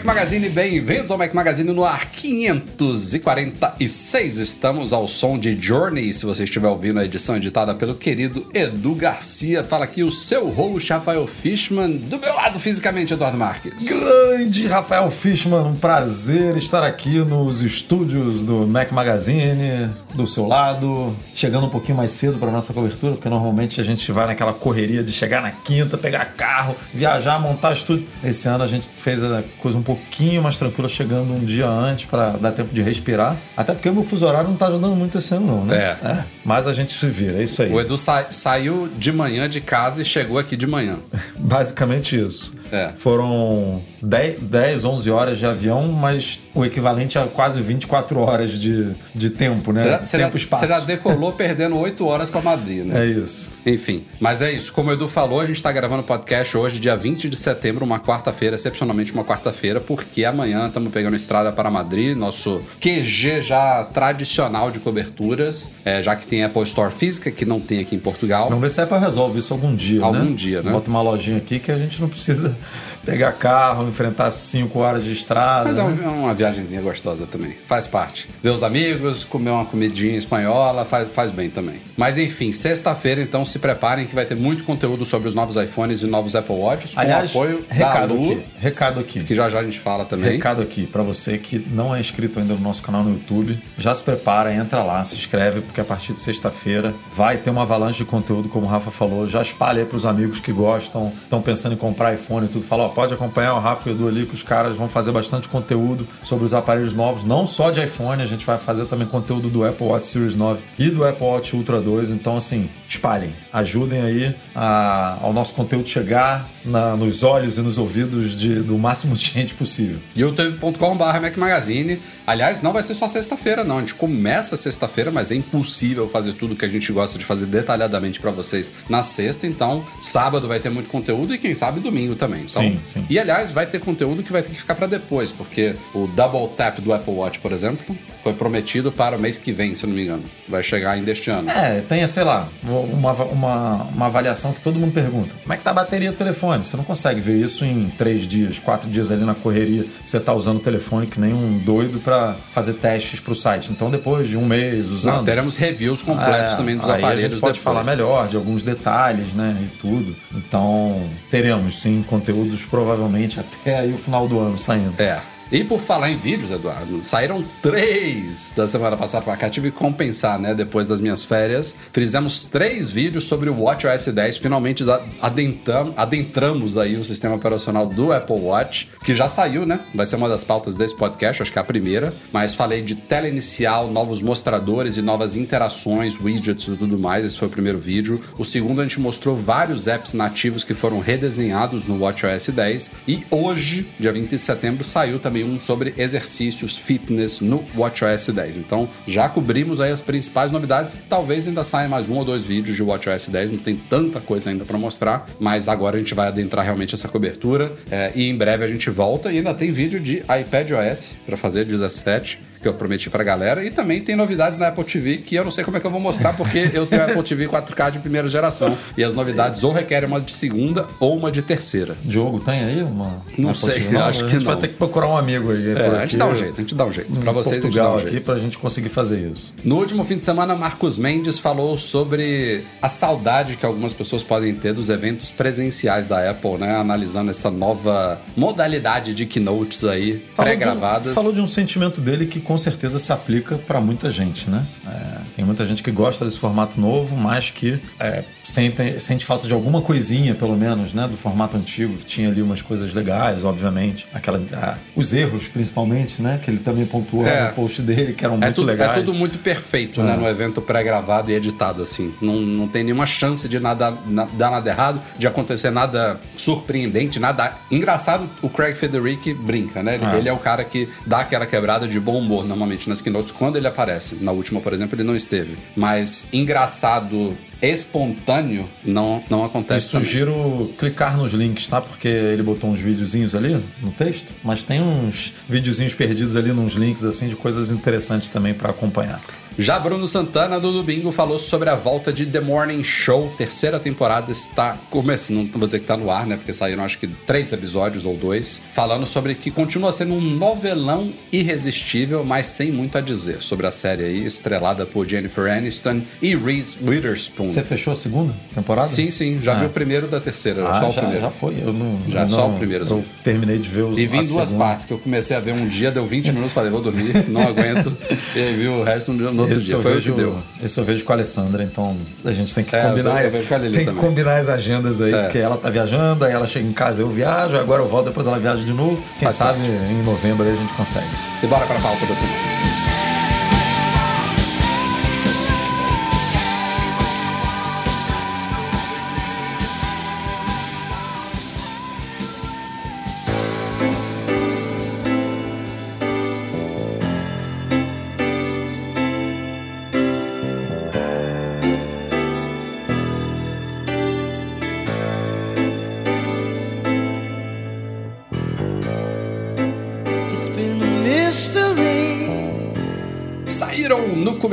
Mac Magazine, bem-vindos ao Mac Magazine no ar 546. Estamos ao som de Journey. Se você estiver ouvindo a edição editada pelo querido Edu Garcia, fala aqui o seu host Rafael Fishman, do meu lado fisicamente, Eduardo Marques. Grande Rafael Fishman, um prazer estar aqui nos estúdios do Mac Magazine, do seu lado, chegando um pouquinho mais cedo para nossa cobertura, porque normalmente a gente vai naquela correria de chegar na quinta, pegar carro, viajar, montar estúdio. Esse ano a gente fez a coisa um pouquinho mais tranquila, chegando um dia antes para dar tempo de respirar. Até porque o meu fuso horário não tá ajudando muito esse ano, não, né? É. Mas a gente se vira, é isso aí. O Edu sa- saiu de manhã de casa e chegou aqui de manhã. Basicamente isso. É. Foram 10, 10, 11 horas de avião, mas o equivalente a quase 24 horas de, de tempo, né? Você já- tempo espaço. você já decolou perdendo 8 horas para Madrid, né? É isso. Enfim, mas é isso. Como o Edu falou, a gente está gravando o podcast hoje, dia 20 de setembro, uma quarta-feira, excepcionalmente uma quarta-feira, porque amanhã estamos pegando estrada para Madrid, nosso QG já tradicional de coberturas, é, já que tem Apple Store física, que não tem aqui em Portugal. Vamos ver se a Apple resolve isso algum dia, Algum né? dia, né? Bota uma lojinha aqui que a gente não precisa pegar carro, enfrentar 5 horas de estrada. Mas é né? é uma viagenzinha gostosa também. Faz parte. Ver os amigos, comer uma comidinha espanhola, faz, faz bem também. Mas enfim, sexta-feira, então se preparem que vai ter muito conteúdo sobre os novos iPhones e novos Apple Watches, com Aliás, apoio recado Lu, aqui. Recado aqui. que já já a gente fala também. Recado aqui pra você que não é inscrito ainda no nosso canal no YouTube, já se prepara, entra lá, se inscreve, porque a partir de sexta-feira vai ter uma avalanche de conteúdo, como o Rafa falou. Já espalha aí pros amigos que gostam, estão pensando em comprar iPhone tudo. Fala, ó, pode acompanhar o Rafa e o Edu ali, que os caras vão fazer bastante conteúdo sobre os aparelhos novos, não só de iPhone, a gente vai fazer também conteúdo do Apple Watch Series 9 e do Apple Watch Ultra 2. Então, assim, espalhem, ajudem aí a- ao nosso conteúdo chegar na- nos olhos e nos ouvidos de- do máximo de gente possível. youtube.com.br Mac Magazine. Aliás, não vai ser só sexta-feira, não. A gente começa sexta-feira, mas é impossível fazer tudo que a gente gosta de fazer detalhadamente pra vocês na sexta. Então, sábado vai ter muito conteúdo e quem sabe domingo também. Então, Sim, sim. E aliás, vai ter conteúdo que vai ter que ficar pra depois, porque o Double Tap do Apple Watch, por exemplo, foi prometido para o mês que vem, se eu não me engano. Vai chegar ainda este ano. É, tenha, sei lá, uma, uma, uma avaliação que todo mundo pergunta. Como é que tá a bateria do telefone? Você não consegue ver isso em três dias, quatro dias ali na correria. Você tá usando o telefone que nem um doido pra fazer testes pro site. Então, depois de um mês usando. Não, teremos reviews completos É, também dos aparelhos A gente pode depois. falar melhor de alguns detalhes, né? E tudo. Então, teremos sim conteúdos provavelmente até aí o final do ano saindo. É. E por falar em vídeos, Eduardo, saíram três da semana passada pra cá. Tive que compensar, né? Depois das minhas férias. Fizemos três vídeos sobre o WatchOS 10. Finalmente adentram- adentramos aí o sistema operacional do Apple Watch, que já saiu, né? Vai ser uma das pautas desse podcast, acho que é a primeira. Mas falei de tela inicial, novos mostradores e novas interações, widgets e tudo mais. Esse foi o primeiro vídeo. O segundo, a gente mostrou vários apps nativos que foram redesenhados no WatchOS 10. E hoje, dia 20 de setembro, saiu também um sobre exercícios fitness no WatchOS 10. Então, já cobrimos aí as principais novidades. Talvez ainda saia mais um ou dois vídeos de WatchOS 10. Não tem tanta coisa ainda para mostrar, mas agora a gente vai adentrar realmente essa cobertura. é, e em breve a gente volta. E ainda tem vídeo de iPadOS para fazer 17 que eu prometi pra galera. E também tem novidades na Apple TV que eu não sei como é que eu vou mostrar, porque eu tenho a Apple TV 4K de primeira geração. E as novidades ou requerem uma de segunda ou uma de terceira. Diogo, tem aí uma. Não uma sei, apostila? acho a que gente vai não. ter que procurar um amigo aí. É, a gente dá um jeito, a gente dá um jeito. Pra vocês, Portugal a gente dá um aqui jeito. pra gente conseguir fazer isso. No último fim de semana, Marcos Mendes falou sobre a saudade que algumas pessoas podem ter dos eventos presenciais da Apple, né? Analisando essa nova modalidade de keynotes aí, de um- pré-gravadas. Falou de um sentimento dele que com certeza se aplica pra muita gente, né? É, Tem muita gente que gosta desse formato novo, mas que é, sente, sente falta de alguma coisinha, pelo menos, né? Do formato antigo, que tinha ali umas coisas legais, obviamente. Aquela, a- os erros, principalmente, né? Que ele também pontuou É. no post dele, que eram É muito tudo, é legais. tudo muito perfeito, É. né? No evento pré-gravado e editado, assim. Não, não tem nenhuma chance de nada, na- dar nada errado, de acontecer nada surpreendente, nada engraçado. O Craig Federici brinca, né? Ele, ele é o cara que dá aquela quebrada de bom humor, normalmente, nas keynotes, quando ele aparece. Na última, por exemplo, ele não esteve. Mas engraçado, espontâneo, não, não E acontece também. sugiro clicar nos links, tá? Porque ele botou uns videozinhos ali no texto, mas tem uns videozinhos perdidos ali nos links, assim, de coisas interessantes também pra acompanhar. Já Bruno Santana, do Domingo, falou sobre a volta de The Morning Show. Terceira temporada está começando. Não vou dizer que está no ar, né? Porque saíram acho que três episódios ou dois. Falando sobre que continua sendo um novelão irresistível, mas sem muito a dizer. Sobre a série aí, estrelada por Jennifer Aniston e Reese Witherspoon. Você fechou a segunda temporada? Sim, sim. Já Ah. vi o primeiro da terceira. Ah, só o já, primeiro. já foi. Eu não, Já, eu só não- o primeiro, Eu só. terminei de ver o E vi em duas segunda. partes, que eu comecei a ver um dia, deu 20 minutos, falei, vou dormir, não aguento. E aí vi o resto no outro Esse dia. eu, Foi o vejo, que deu. esse eu vejo com a Alessandra, então a gente tem que É, combinar. eu vejo com a Lili tem que também. combinar as agendas aí, É. porque ela tá viajando, aí ela chega em casa, eu viajo, agora eu volto, depois ela viaja de novo. Quem Faz sabe em novembro aí a gente consegue. Se bora pra pauta da semana.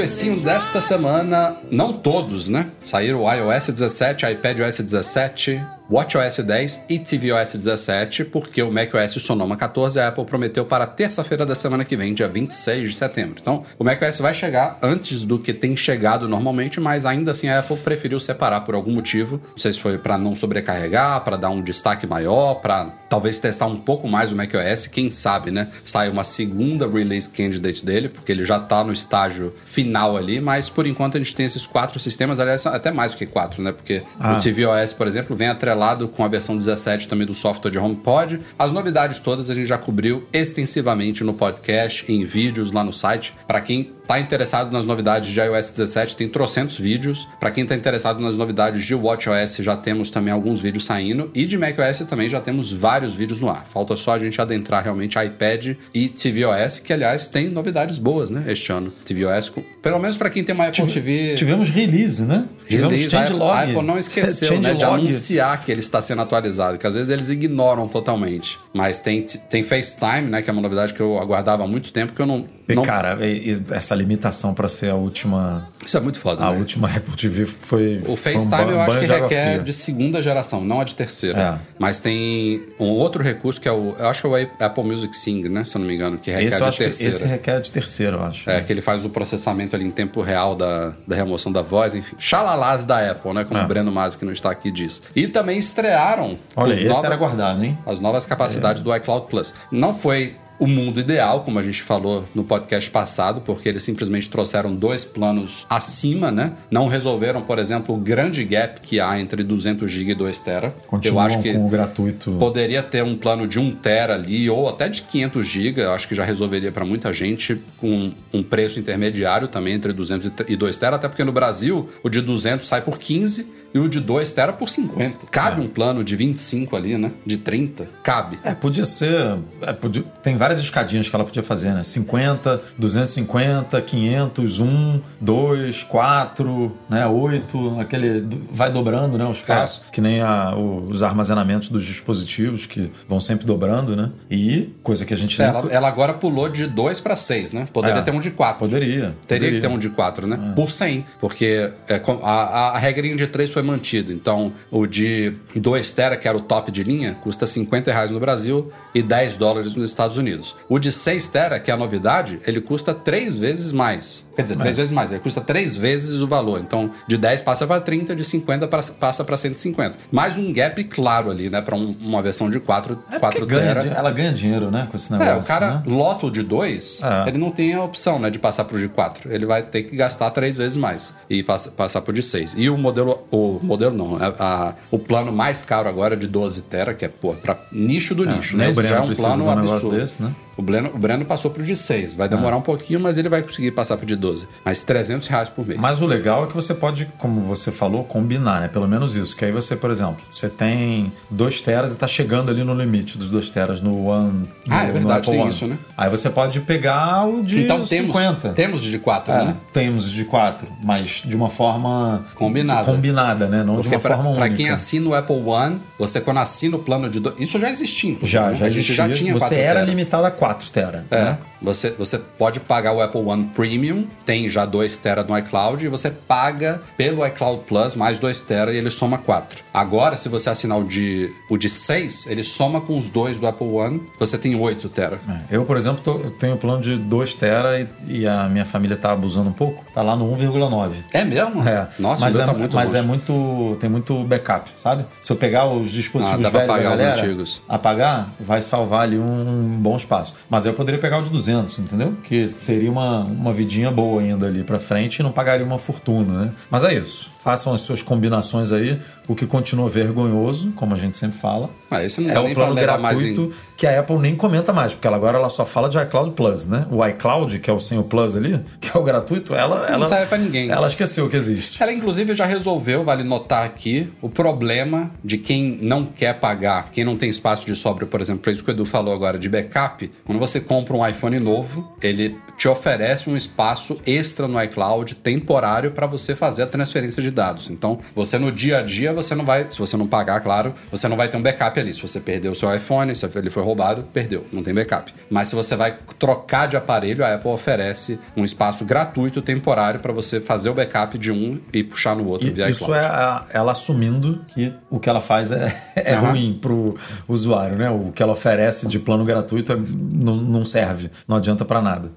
Comecinho desta semana, não todos, né? Saíram o iOS 17, iPadOS 17, WatchOS 10 e tvOS 17, porque o macOS Sonoma 14 a Apple prometeu para terça-feira da semana que vem, dia 26 de setembro. Então, o macOS vai chegar antes do que tem chegado normalmente, mas ainda assim a Apple preferiu separar por algum motivo. Não sei se foi para não sobrecarregar, para dar um destaque maior, para talvez testar um pouco mais o macOS, quem sabe, né? Sai uma segunda release candidate dele, porque ele já tá no estágio final ali, mas por enquanto a gente tem esses quatro sistemas, aliás, até mais do que quatro, né? Porque Ah. o tvOS, por exemplo, vem atrelado com a versão 17 também do software de HomePod. As novidades todas a gente já cobriu extensivamente no podcast, em vídeos lá no site. Para quem tá interessado nas novidades de iOS 17, tem trocentos vídeos. Para quem tá interessado nas novidades de WatchOS, já temos também alguns vídeos saindo. E de macOS também já temos vários vídeos no ar. Falta só a gente adentrar realmente iPad e tvOS, que aliás tem novidades boas, né, este ano. tvOS, pelo menos para quem tem uma Apple TV... Tivemos release, né? Tivemos Release, changelog. A Apple não esqueceu né, de anunciar que ele está sendo atualizado, que às vezes eles ignoram totalmente. Mas tem, tem FaceTime, né? Que é uma novidade que eu aguardava há muito tempo, que eu não. E, não- cara, e- e essa limitação pra ser a última, Isso é muito foda. a né? última Apple TV foi. O foi um FaceTime ba- eu acho que requer fria. de segunda geração, não a de terceira. É. Mas tem um outro recurso que é o. Eu acho que é o Apple Music Sing, né? Se eu não me engano, que requer Esse de terceira. esse requer de terceiro, eu acho. É, que ele faz o processamento ali em tempo real da, da remoção da voz, enfim. Xalalás da Apple, né? Como É. o Breno Masi, que não está aqui, diz. E também estrearam Olha, esse nova- era guardado, hein? as novas capacidades do iCloud Plus. Não foi o mundo ideal, como a gente falou no podcast passado, porque eles simplesmente trouxeram dois planos acima, né? Não resolveram, por exemplo, o grande gap que há entre 200 GB e 2 TB. Continuam Eu acho que com o gratuito. Poderia ter um plano de 1 tera ali, ou até de 500 GB, eu acho que já resolveria para muita gente, com um preço intermediário também entre 200 e 2 tera, até porque no Brasil o de 200 sai por 15 e o de 2 tera por 50. Cabe um plano de 25 ali, né? De 30. Cabe. É, podia ser. é, podia- tem várias escadinhas que ela podia fazer, né? 50, 250, 500, 1, 2, 4, né? 8, aquele. Vai dobrando, né? O espaço. Que nem a- os armazenamentos dos dispositivos, que vão sempre dobrando, né? E coisa que a gente Ela, ela agora pulou de 2 para 6, né? Poderia É. ter um de 4. Poderia. Teria poderia. que ter um de 4, né? Por 100. Porque é, a, a, a regrinha de 3 foi mantido. Então, o de 2 tera, que era o top de linha, custa 50 reais no Brasil e 10 dólares nos Estados Unidos. O de 6 tera, que é a novidade, ele custa 3 vezes mais. Quer dizer, 3 vezes mais, ele custa 3 vezes o valor. Então, de 10 passa para 30, de 50 pra- passa para 150. Mais um gap claro ali, né, para uma versão de 4, É 4 porque ganha, tera. di- ela ganha dinheiro, né, com esse negócio. É, o cara né? lota o de 2, É. ele não tem a opção né, de passar pro de 4. Ele vai ter que gastar três vezes mais e passa, passar pro de 6. E o modelo, o modelo não, a- a- o plano mais caro agora é de 12 tera, que é, pô, pra nicho do nicho, nem né? Esse já é um plano um absurdo. desse, né? O Breno, o Breno passou pro de 6. Vai demorar um pouquinho, mas ele vai conseguir passar pro de 12. Mas 300 reais por mês. Mas o legal é que você pode, como você falou, combinar, né? Pelo menos isso. Que aí você, por exemplo, você tem 2 teras e tá chegando ali no limite dos 2 teras no One. Ah, no- é no verdade, Apple tem One. isso, né? Aí você pode pegar o de então temos, 50. temos de 4, É, né? temos de 4, mas de uma forma Combinada. combinada, né? Não de Porque uma pra, forma pra única. quem assina o Apple One, você quando assina o plano de... Do... Isso já existia, inclusive, já, né? já existia. já tinha você 4 era limitado a 4 tera. É, né? você, você pode pagar o Apple One Premium, tem já 2 tera no iCloud, e você paga pelo iCloud Plus mais 2 tera e ele soma 4. Agora, se você assinar o de, o de 6, ele soma com os dois do Apple One, você tem 8 tera. É, Eu, por exemplo, tô- eu tenho um plano de 2 tera e, e a minha família tá abusando um pouco. Tá lá no 1,9. É mesmo? É. Nossa, mas o meu é, tá muito mas longe. é muito tem muito backup, sabe? Se eu pegar os dispositivos Ah, dá pra velhos da apagar os galera, antigos. apagar, vai salvar ali um bom espaço. Mas eu poderia pegar o de 200, entendeu? Que teria uma, uma vidinha boa ainda ali pra frente e não pagaria uma fortuna, né? Mas é isso. Façam as suas combinações aí. O que continua vergonhoso, como a gente sempre fala, Ah, não é o plano gratuito que a Apple nem comenta mais, porque ela agora ela só fala de iCloud Plus, né? O iCloud, que é o sem o Plus ali, que é o gratuito, ela ela serve pra ninguém. Ela esqueceu que existe. Ela, inclusive, já resolveu, vale notar aqui, o problema de quem não quer pagar, quem não tem espaço de sobra, por exemplo, para isso que o Edu falou agora de backup. Quando você compra um iPhone novo, ele te oferece um espaço extra no iCloud temporário para você fazer a transferência de dados. Então, você no dia a dia, você não vai, se você não pagar, claro, você não vai ter um backup ali. Se você perdeu o seu iPhone, se ele foi roubado, perdeu, não tem backup. Mas se você vai trocar de aparelho, a Apple oferece um espaço gratuito temporário para você fazer o backup de um e puxar no outro E via isso iCloud. é a- ela assumindo que o que ela faz é, é Aham. ruim pro usuário, né? O que ela oferece de plano gratuito é- não, serve, não adianta pra nada.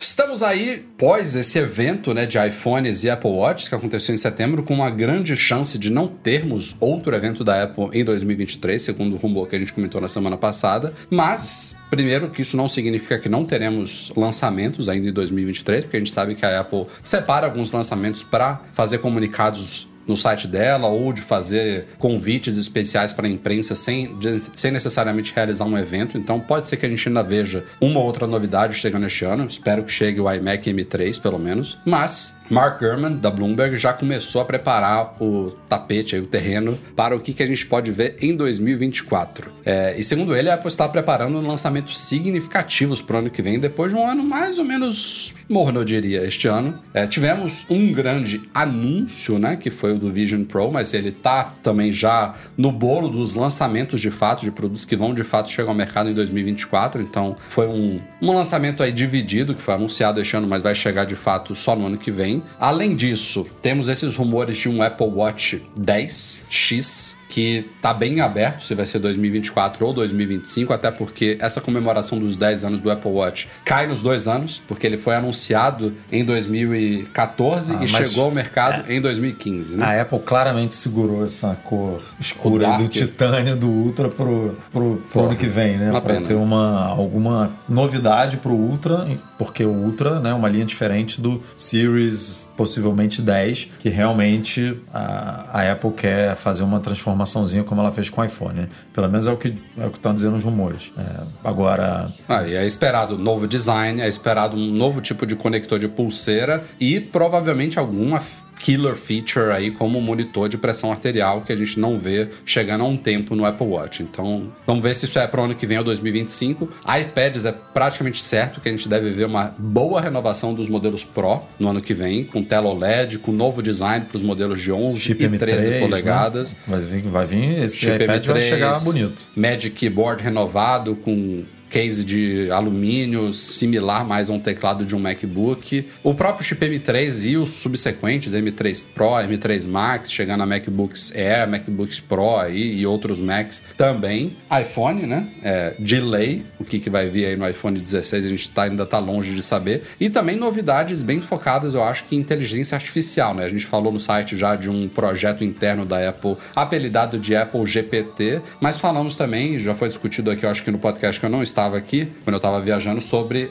Estamos aí, pós esse evento né, de iPhones e Apple Watch que aconteceu em setembro, com uma grande chance de não termos outro evento da Apple em 2023, segundo o rumor que a gente comentou na semana passada. Mas, primeiro, que isso não significa que não teremos lançamentos ainda em 2023, porque a gente sabe que a Apple separa alguns lançamentos para fazer comunicados no site dela ou de fazer convites especiais para a imprensa sem, sem necessariamente realizar um evento. Então pode ser que a gente ainda veja uma ou outra novidade chegando este ano. Espero que chegue o iMac M3, pelo menos. Mas Mark Gurman, da Bloomberg, já começou a preparar o tapete, o terreno, para o que, que a gente pode ver em 2024. É, e segundo ele, a Apple está preparando lançamentos significativos para o ano que vem, depois de um ano mais ou menos morno, eu diria, este ano. É, tivemos um grande anúncio, né, que foi o do Vision Pro, mas ele tá também já no bolo dos lançamentos de fato, de produtos que vão de fato chegar ao mercado em 2024. Então, foi um, um lançamento aí dividido, que foi anunciado este ano, mas vai chegar de fato só no ano que vem. Além disso, temos esses rumores de um Apple Watch 10X, que tá bem aberto se vai ser 2024 ou 2025, até porque essa comemoração dos 10 anos do Apple Watch cai nos dois anos, porque ele foi anunciado em 2014 Ah, e chegou ao mercado em 2015, né? A Apple claramente segurou essa cor escura do titânio do Ultra pro, pro, pro ano que vem, né? uma Pra pena. ter uma, alguma novidade pro Ultra, porque o Ultra né, é uma linha diferente do Series, possivelmente 10, que realmente a, a Apple quer fazer uma transformaçãozinha como ela fez com o iPhone. Né? Pelo menos é o que é o que estão dizendo os rumores. É, agora, Ah, é esperado novo design, é esperado um novo tipo de conector de pulseira e provavelmente alguma killer feature aí como monitor de pressão arterial que a gente não vê chegando a um tempo no Apple Watch. Então, vamos ver se isso é para o ano que vem ou 2025. iPads é praticamente certo que a gente deve ver uma boa renovação dos modelos Pro no ano que vem, com tela OLED, com novo design para os modelos de 11 chip e M3, 13 né? polegadas. Vai vir, vai vir esse Chip iPad vai M3, chegar bonito. Magic Keyboard renovado com case de alumínio, similar mais a um teclado de um MacBook. O próprio chip M3 e os subsequentes, M3 Pro, M3 Max, chegando a MacBooks Air, MacBooks Pro aí, e outros Macs também. iPhone, né? É, delay, o que, que vai vir aí no iPhone 16, a gente tá, ainda tá longe de saber. E também novidades bem focadas, eu acho que em inteligência artificial, né? A gente falou no site já de um projeto interno da Apple, apelidado de Apple GPT, mas falamos também, já foi discutido aqui, eu acho que no podcast que eu não estava aqui, quando eu estava viajando, sobre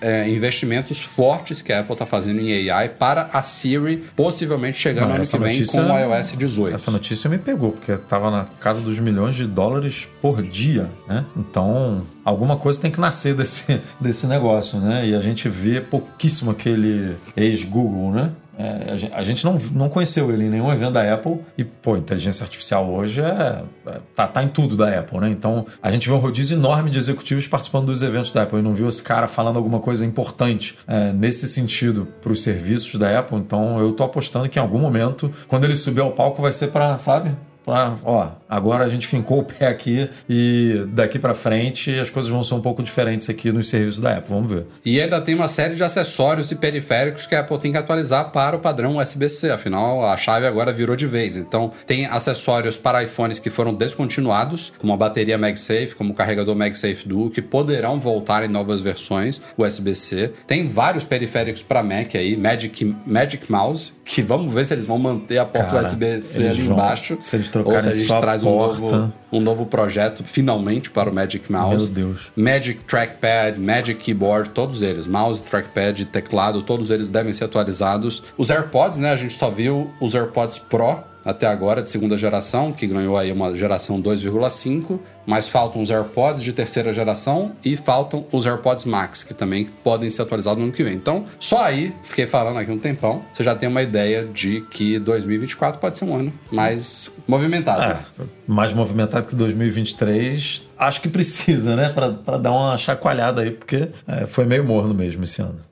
é, investimentos fortes que a Apple está fazendo em AI para a Siri, possivelmente chegando Não, ano que vem notícia- com o iOS 18. Essa notícia me pegou, porque tava na casa dos milhões de dólares por dia, né? Então, alguma coisa tem que nascer desse, desse negócio, né? E a gente vê pouquíssimo aquele ex-Google, né? É, a gen- a gente não, não conheceu ele em nenhum evento da Apple e, pô, inteligência artificial hoje é, é- tá, tá em tudo da Apple, né? Então, a gente vê um rodízio enorme de executivos participando dos eventos da Apple e não viu esse cara falando alguma coisa importante é, nesse sentido para os serviços da Apple. Então, eu tô apostando que em algum momento, quando ele subir ao palco, vai ser para, sabe? Pra, ó, agora a gente fincou o pé aqui e daqui para frente as coisas vão ser um pouco diferentes aqui nos serviços da Apple. Vamos ver. E ainda tem uma série de acessórios e periféricos que a Apple tem que atualizar para o padrão USB-C. Afinal, a chave agora virou de vez. Então, tem acessórios para iPhones que foram descontinuados, como a bateria MagSafe, como o carregador MagSafe Duo, que poderão voltar em novas versões USB-C. Tem vários periféricos para Mac aí, Magic, Magic Mouse, que vamos ver se eles vão manter a porta USB-C ali vão- embaixo. se eles ou se a trocarem gente traz um novo, um novo projeto finalmente para o Magic Mouse. Meu Deus. Magic Trackpad, Magic Keyboard, todos eles, mouse, trackpad, teclado, todos eles devem ser atualizados. Os AirPods, né, a gente só viu os AirPods Pro até agora de segunda geração, que ganhou aí uma geração 2,5, mas faltam os AirPods de terceira geração e faltam os AirPods Max, que também podem ser atualizados no ano que vem. Então, só aí, fiquei falando aqui um tempão, você já tem uma ideia de que 2024 pode ser um ano mais movimentado. É, mais movimentado que 2023, acho que precisa, né? Pra dar uma chacoalhada aí, porque é, foi meio morno mesmo esse ano.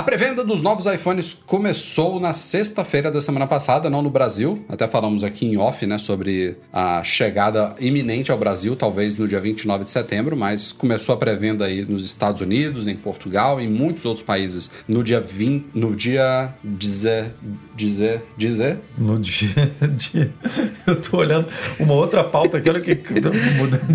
A pré-venda dos novos iPhones começou na sexta-feira da semana passada, não no Brasil. Até falamos aqui em off, né, sobre a chegada iminente ao Brasil, talvez no dia 29 de setembro, mas começou a pré-venda aí nos Estados Unidos, em Portugal, em muitos outros países no dia 20, no dia dizer dizer dizer No dia. Eu tô olhando uma outra pauta aqui, olha que.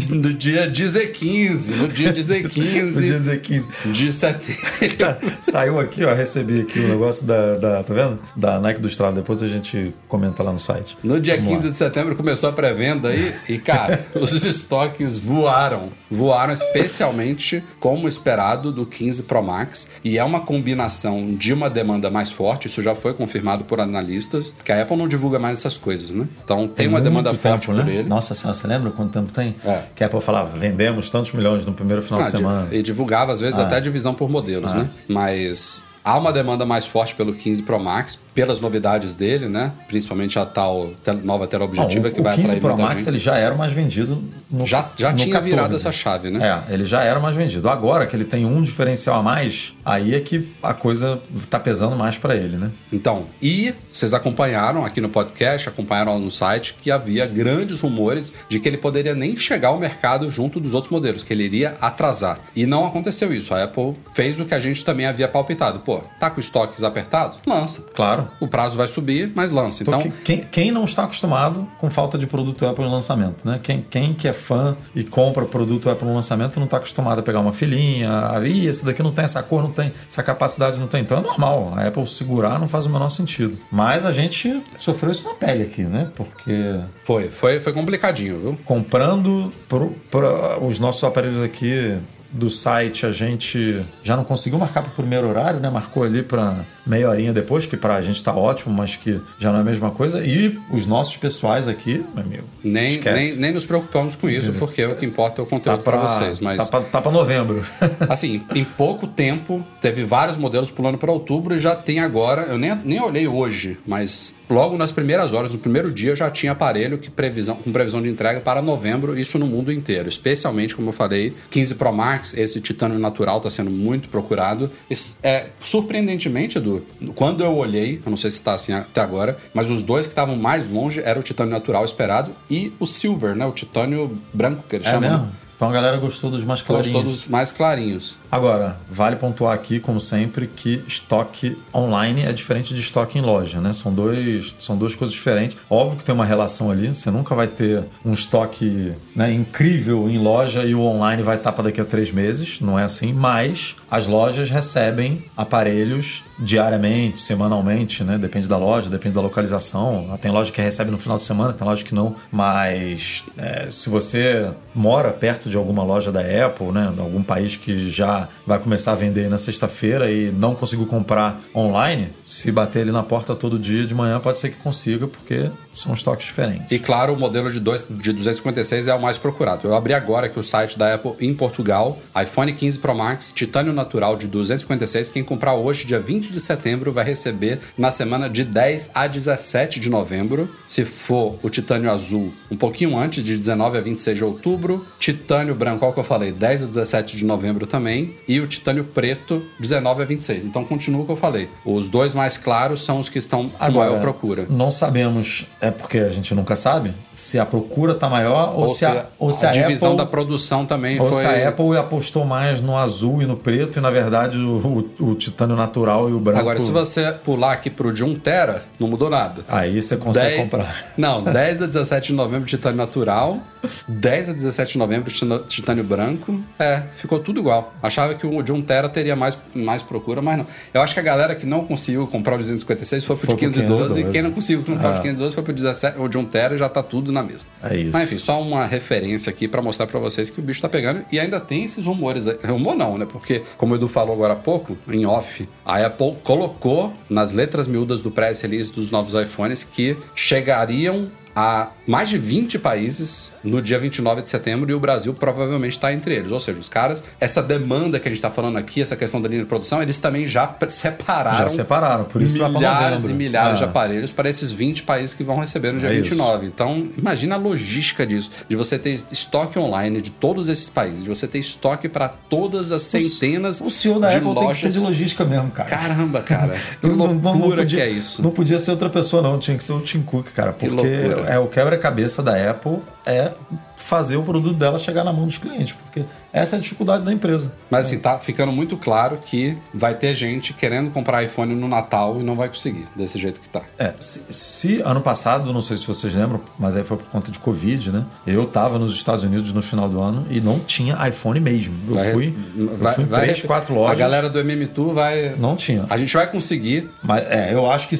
No dia 15, no dia 15 No dia 15. de setembro. Tá, saiu aqui, ó, recebi aqui o negócio da, da. Tá vendo? Da Nike do Strava. Depois a gente comenta lá no site. No dia Vamos 15 lá. de setembro começou a pré-venda aí e, cara, os estoques voaram. Voaram especialmente como esperado do 15 Pro Max. E é uma combinação de uma demanda mais forte, isso já foi confirmado por analistas, porque a Apple não divulga mais essas coisas, né? Então tem, uma muito demanda forte tempo, por né? ele. Nossa senhora, você lembra quanto tempo tem? É. Que a Apple falava, vendemos tantos milhões no primeiro final Ah, de semana. E divulgava, às vezes, Ah. até divisão por modelos, Ah. né? Mas há uma demanda mais forte pelo 15 Pro Max, pelas novidades dele, né? Principalmente a tal nova tela objetiva o, que o vai 15 atrair Pro muita Max gente. ele já era o mais vendido no Já, já no tinha 14. virado essa chave, né? É, ele já era o mais vendido. Agora que ele tem um diferencial a mais, aí é que a coisa tá pesando mais para ele, né? Então, e vocês acompanharam aqui no podcast, acompanharam lá no site, que havia grandes rumores de que ele poderia nem chegar ao mercado junto dos outros modelos, que ele iria atrasar. E não aconteceu isso. A Apple fez o que a gente também havia palpitado. Pô, tá com estoques apertados? Lança. Claro. O prazo vai subir, mas lança. Então, Porque quem, quem não está acostumado com falta de produto Apple no lançamento, né? Quem, quem que é fã e compra produto Apple no lançamento não está acostumado a pegar uma filinha, a, Ih, esse daqui não tem essa cor, não tem, essa capacidade não tem. Então é normal. A Apple segurar não faz o menor sentido. Mas a gente sofreu isso na pele aqui, né? Porque foi, foi, foi complicadinho, viu? comprando pro- pra- os nossos aparelhos aqui do site, a gente já não conseguiu marcar para o primeiro horário, né? Marcou ali para meia horinha depois, que para a gente tá ótimo, mas que já não é a mesma coisa. E os nossos pessoais aqui, meu amigo, Nem, esquece. nem, nem nos preocupamos com isso, porque o que importa é o tá conteúdo para para vocês. Mas tá pra, tá pra novembro. Assim, em pouco tempo, teve vários modelos pulando para outubro e já tem agora. Eu nem, nem olhei hoje, mas logo nas primeiras horas, no primeiro dia, já tinha aparelho que previsão, com previsão de entrega para novembro, isso no mundo inteiro. Especialmente, como eu falei, 15 Pro Max, esse titânio natural está sendo muito procurado. Esse- é, surpreendentemente, Edu, quando eu olhei, eu não sei se está assim até agora, mas os dois que estavam mais longe era o titânio natural esperado e o silver, né? O titânio branco que ele É chama. mesmo? Então a galera gostou dos mais clarinhos. Gostou dos mais clarinhos. Agora, vale pontuar aqui, como sempre, que estoque online é diferente de estoque em loja, né? São, dois, são duas coisas diferentes. Óbvio que tem uma relação ali, você nunca vai ter um estoque né, incrível em loja e o online vai estar para daqui a três meses, não é assim, mas as lojas recebem aparelhos diariamente, semanalmente, né? Depende da loja, depende da localização. Tem loja que recebe no final de semana, tem loja que não. Mas é, se você mora perto de alguma loja da Apple, né? Algum país que já vai começar a vender na sexta-feira e não conseguiu comprar online, se bater ali na porta todo dia de manhã, pode ser que consiga, porque são estoques diferentes. E claro, o modelo de, dois, de 256 é o mais procurado. Eu abri agora aqui o site da Apple em Portugal, iPhone 15 Pro Max, titânio natural de 256. Quem comprar hoje, dia 20 de setembro, vai receber na semana de 10 a 17 de novembro. Se for o titânio azul, um pouquinho antes, de 19 a 26 de outubro. Titânio branco, qual que eu falei? 10 a 17 de novembro também. E o titânio preto, 19 a 26. Então continua o que eu falei. Os dois mais claros são os que estão com maior procura. Não sabemos, é porque a gente nunca sabe, se a procura tá maior ou, Ou se, a, ou se a, divisão Apple, da produção também ou foi. se a Apple apostou mais no azul e no preto e na verdade o, o, o titânio natural e o branco. Agora, se você pular aqui pro de 1 tera, não mudou nada. Aí você consegue 10 comprar. Não, 10 a 17 de novembro, titânio natural. 10 a 17 de novembro, titânio- branco. É, ficou tudo igual. Achava que o de 1 tera teria mais, mais procura, mas não. Eu acho que a galera que não conseguiu comprar o de 256 foi pro Foi de pro 512, e 512. quem não conseguiu comprar o de Ah. 512 foi pro 17, o de 1 tera já tá tudo na mesma. É isso. Mas enfim, só uma referência aqui pra mostrar pra vocês que o bicho tá pegando e ainda tem esses rumores. aí. Rumor não, né? Porque, como o Edu falou agora há pouco, em off, a Apple colocou nas letras miúdas do press release dos novos iPhones que chegariam a mais de 20 países no dia 29 de setembro e o Brasil provavelmente está entre eles. Ou seja, os caras, essa demanda que a gente está falando aqui, essa questão da linha de produção, eles também já separaram. Já separaram, por isso pra milhares e milhares de Ah. aparelhos para esses 20 países que vão receber no dia É isso. 29. Então, imagina a logística disso, de você ter estoque online de todos esses países, de você ter estoque para todas as centenas O senhor da de Apple tem que ser lojas. de logística mesmo, cara. Caramba, cara. Que Não- não- loucura não podia- que é isso. Não podia ser outra pessoa, não. Tinha que ser o Tim Cook, cara. Que Porque é o quebra-cabeça da Apple é fazer o produto dela chegar na mão dos clientes. Porque essa é a dificuldade da empresa. Mas assim, tá ficando muito claro que vai ter gente querendo comprar iPhone no Natal e não vai conseguir, desse jeito que tá. É, se, se ano passado, não sei se vocês lembram, mas aí foi por conta de Covid, né? Eu tava nos Estados Unidos no final do ano e não tinha iPhone mesmo. Eu Vai- fui, eu vai- fui em vai- três, quatro lojas. A galera do MM Tour vai. Não tinha. A gente vai conseguir. Mas é, eu acho que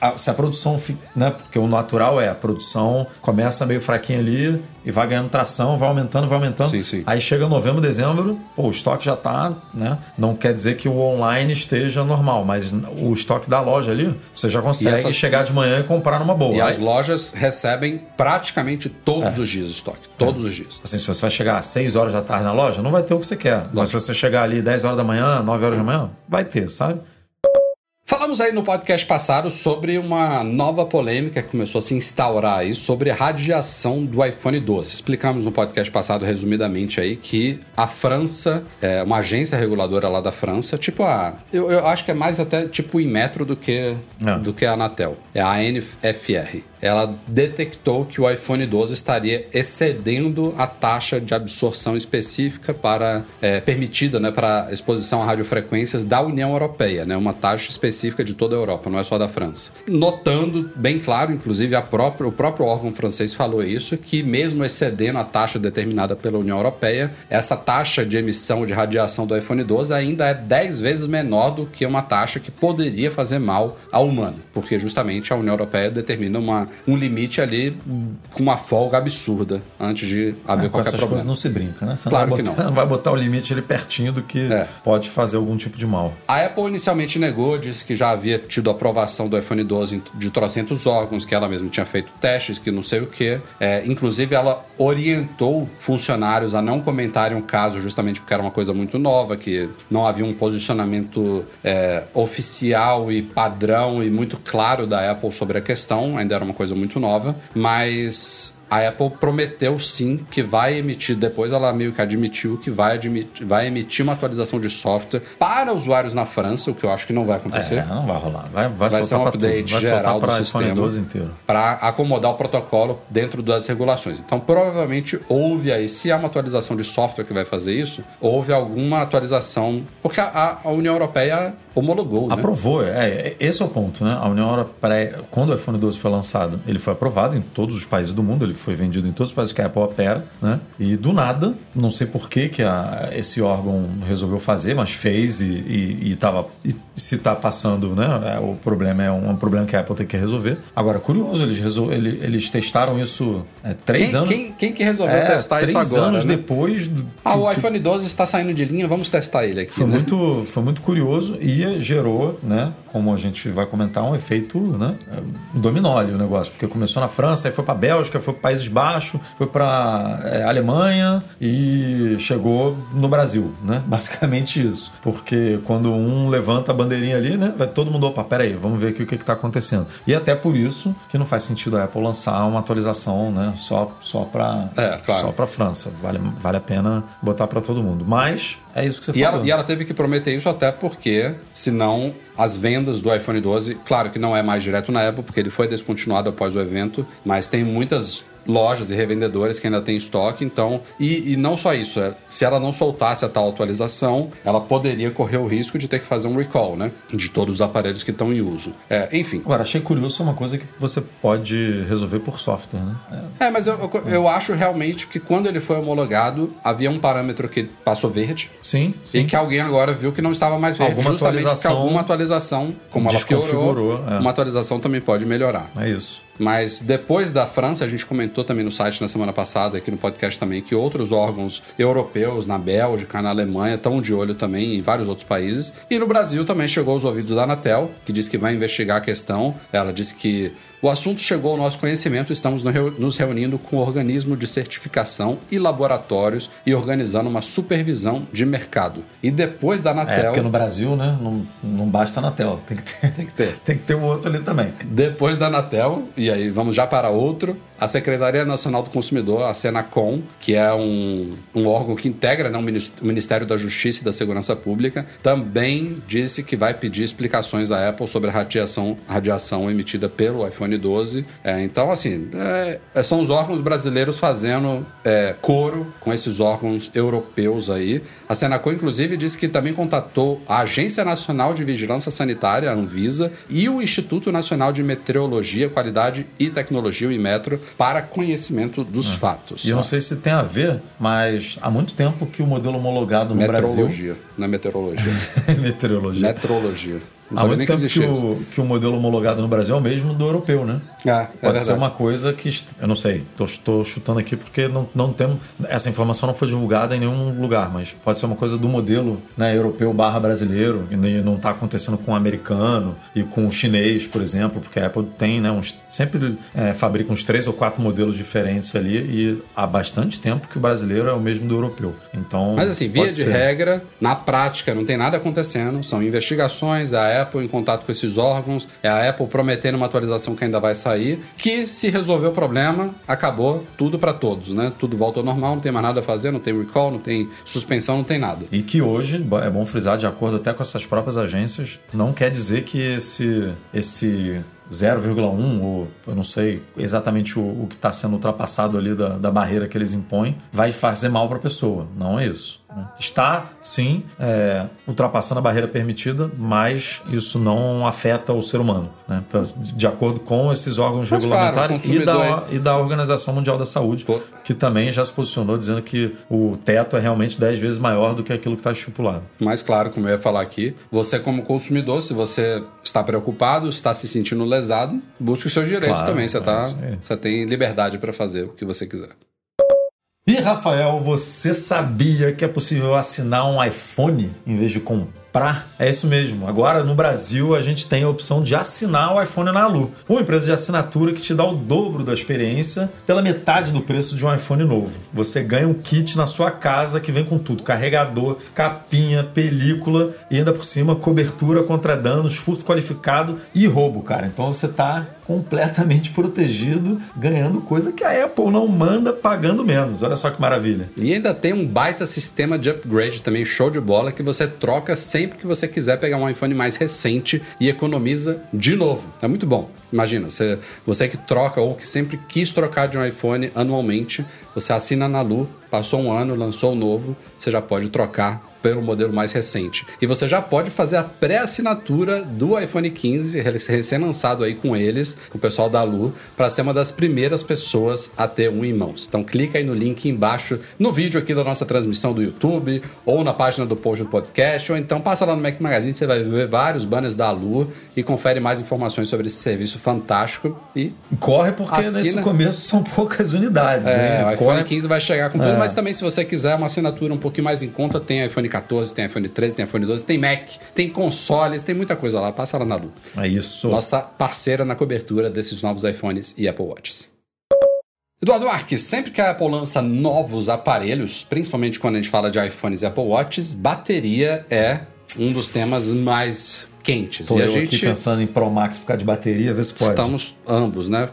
a, se a produção, né? Porque o natural é a produção começa meio fraquinha ali e vai ganhando tração, vai aumentando, vai aumentando. Sim, sim. Aí chega novembro, dezembro, pô, o estoque já tá, né? Não quer dizer que o online esteja normal, mas o estoque da loja ali, você já consegue essas- chegar de manhã e comprar numa boa. E Aí- as lojas recebem praticamente todos os dias estoque. Todos os dias. Assim, se você vai chegar às 6 horas da tarde na loja, não vai ter o que você quer. Mas se você chegar ali 10 horas da manhã, 9 horas da manhã, vai ter, sabe? Falamos aí no podcast passado sobre uma nova polêmica que começou a se instaurar aí sobre a radiação do iPhone 12. Explicamos no podcast passado, resumidamente, aí, que a França, é, uma agência reguladora lá da França, tipo a. Eu, eu acho que é mais até tipo o Inmetro do que, É. do que a Anatel. É a NFR. Ela detectou que o iPhone 12 estaria excedendo a taxa de absorção específica para é, permitida né, para exposição a radiofrequências da União Europeia, né, uma taxa específica de toda a Europa, não é só da França. Notando bem claro, inclusive própria, o próprio órgão francês falou isso, que mesmo excedendo a taxa determinada pela União Europeia, essa taxa de emissão de radiação do iPhone 12 ainda é 10 vezes menor do que uma taxa que poderia fazer mal ao humano, porque justamente a União Europeia determina uma, um limite ali com uma folga absurda antes de haver com qualquer essas problema. coisas não se brinca, né? Você Claro não, que vai botar, não. vai botar o limite ali pertinho do que É. pode fazer algum tipo de mal. A Apple inicialmente negou, disse que já havia tido aprovação do iPhone 12 de trocentos órgãos, que ela mesma tinha feito testes, que não sei o que. inclusive, ela orientou funcionários a não comentarem o caso, justamente porque era uma coisa muito nova, que não havia um posicionamento é, oficial e padrão e muito claro da Apple sobre a questão, ainda era uma coisa muito nova, mas a Apple prometeu sim que vai emitir, depois ela meio que admitiu que vai, admitir, vai emitir uma atualização de software para usuários na França, o que eu acho que não vai acontecer. É, não vai rolar. Vai, vai, Vai ser um update Vai geral do sistema 12 inteiro. para acomodar o protocolo dentro das regulações. Então, provavelmente houve aí, se há uma atualização de software que vai fazer isso, houve alguma atualização, porque a, a União Europeia homologou, né? Aprovou, é, é, esse é o ponto, né? A União Europeia, quando o iPhone 12 foi lançado, ele foi aprovado em todos os países do mundo, ele foi vendido em todos os países que a Apple opera, né? E do nada, não sei por que, que a- esse órgão resolveu fazer, mas fez e, e, e tava, e se está passando, né? é, o problema é um, um problema que a Apple tem que resolver. Agora, curioso, eles, resol, ele- eles testaram isso é, três Quem, anos. quem, quem que resolveu é, testar três isso agora? anos né? depois. Do, Ah, o que- que- iPhone 12 está saindo de linha, vamos testar ele aqui. foi né? muito, foi muito curioso e gerou, né, como a gente vai comentar, um efeito né, dominó ali o negócio. Porque começou na França, aí foi para Bélgica, foi para Países Baixos, foi para Alemanha e chegou no Brasil, né? Basicamente isso. Porque quando um levanta a bandeirinha ali, né, vai todo mundo, opa, peraí, vamos ver aqui o que está acontecendo. E até por isso que não faz sentido a Apple lançar uma atualização né, só, só para É, claro. só para França. Vale, vale a pena botar para todo mundo. Mas é isso que você E falou. ela, e ela teve que prometer isso até porque, senão, as vendas do iPhone 12, claro que não é mais direto na Apple, porque ele foi descontinuado após o evento, mas tem muitas lojas e revendedores que ainda tem estoque, então. E, e não só isso, é, se ela não soltasse a tal atualização, ela poderia correr o risco de ter que fazer um recall, né? De todos os aparelhos que estão em uso. É, enfim. Agora, achei curioso uma coisa que você pode resolver por software, né? É. É, mas eu, eu, eu acho realmente que quando ele foi homologado, havia um parâmetro que passou verde. Sim, sim. E que alguém agora viu que não estava mais verde. Alguma justamente porque atualização alguma atualização, como ela piorou, desconfigurou, é. uma atualização também pode melhorar. É isso. Mas depois da França, a gente comentou também no site na semana passada, aqui no podcast também, que outros órgãos europeus, na Bélgica, na Alemanha, estão de olho também em vários outros países. E no Brasil também chegou aos ouvidos da Anatel, que disse que vai investigar a questão. Ela disse que o assunto chegou ao nosso conhecimento, estamos nos reunindo com o organismo de certificação e laboratórios e organizando uma supervisão de mercado. E depois da É, Anatel. porque no Brasil, né, não, não basta na tela. Tem que ter. Tem que ter. tem que ter o outro ali também. Depois da Anatel, e aí vamos já para outro, a Secretaria Nacional do Consumidor, a Senacom, que é um, um órgão que integra né, o Minis- o Ministério da Justiça e da Segurança Pública, também disse que vai pedir explicações à Apple sobre a radiação, radiação emitida pelo iPhone 12. É, então, assim, é, são os órgãos brasileiros fazendo é, coro com esses órgãos europeus aí. A Senacom, inclusive, disse que também contatou a Agência Nacional de Vigilância Sanitária, a Anvisa, e o Instituto Nacional de Meteorologia, Qualidade e Tecnologia, o Inmetro, para conhecimento dos fatos. E eu não sei se tem a ver, mas há muito tempo que o modelo homologado no Brasil. Meteorologia, não é meteorologia. Meteorologia. Metrologia. Não Há muito que tempo que isso. o, que o modelo homologado no Brasil é o mesmo do europeu, né? É, é Pode verdade. ser uma coisa que. Eu não sei, estou chutando aqui porque não, não temos. Essa informação não foi divulgada em nenhum lugar, mas pode ser uma coisa do modelo né, europeu barra brasileiro, e não está acontecendo com o americano e com o chinês, por exemplo, porque a Apple tem, né, uns, sempre é, fabrica uns três ou quatro modelos diferentes ali, e há bastante tempo que o brasileiro é o mesmo do europeu. Então. Mas assim, via de ser. regra, na prática não tem nada acontecendo, são investigações, é a Apple em contato com esses órgãos, é a Apple prometendo uma atualização que ainda vai sair, que se resolver o problema, acabou tudo para todos, né? Tudo volta ao normal, não tem mais nada a fazer, não tem recall, não tem suspensão, não tem nada. E que hoje, é bom frisar, de acordo até com essas próprias agências, não quer dizer que esse, esse 0,1, ou eu não sei exatamente o, o que está sendo ultrapassado ali da, da barreira que eles impõem, vai fazer mal para a pessoa. Não é isso. Né? Está, sim, é, ultrapassando a barreira permitida, mas isso não afeta o ser humano, né? De acordo com esses órgãos Mas, claro, regulamentares o e, da, e da Organização Mundial da Saúde, Pô. que também já se posicionou dizendo que o teto é realmente 10 vezes maior do que aquilo que está estipulado. Mas claro, como eu ia falar aqui, você como consumidor, se você está preocupado, está se sentindo lesado, busque os seus direitos Claro, também. Você, é tá, você tem liberdade para fazer o que você quiser. E Rafael, você sabia que é possível assinar um iPhone em vez de comprar comprar. É isso mesmo. Agora, no Brasil, a gente tem a opção de assinar o iPhone na Lu. Uma empresa de assinatura que te dá o dobro da experiência pela metade do preço de um iPhone novo. Você ganha um kit na sua casa que vem com tudo: carregador, capinha, película e ainda por cima cobertura contra danos, furto qualificado e roubo, cara. Então você tá completamente protegido, ganhando coisa que a Apple não manda pagando menos. Olha só que maravilha. E ainda tem um baita sistema de upgrade também, show de bola, que você troca sempre que você quiser pegar um iPhone mais recente e economiza de novo. É muito bom. Imagina, você, você que troca ou que sempre quis trocar de um iPhone anualmente, você assina na Lu, passou um ano, lançou um novo, você já pode trocar pelo modelo mais recente. E você já pode fazer a pré-assinatura do iPhone 15, recém-lançado aí com eles, com o pessoal da Lu, para ser uma das primeiras pessoas a ter um em mãos. Então clica aí no link embaixo, no vídeo aqui da nossa transmissão do YouTube, ou na página do post do podcast, ou então passa lá no Mac Magazine, você vai ver vários banners da Lu e confere mais informações sobre esse serviço fantástico. E Corre porque Assina. nesse começo são poucas unidades. é, né? o iPhone Corre 15 vai chegar com tudo, É. mas também se você quiser uma assinatura um pouquinho mais em conta, tem iPhone 14, tem iPhone 13, tem iPhone 12, tem Mac, tem consoles, tem muita coisa lá. Passa lá na Lu. É isso. Nossa parceira na cobertura desses novos iPhones e Apple Watches. Eduardo Marques, sempre que a Apple lança novos aparelhos, principalmente quando a gente fala de iPhones e Apple Watches, bateria é um dos temas mais quentes. Tô e a eu gente aqui pensando em Pro Max por causa de bateria, vê se pode. Estamos ambos, né?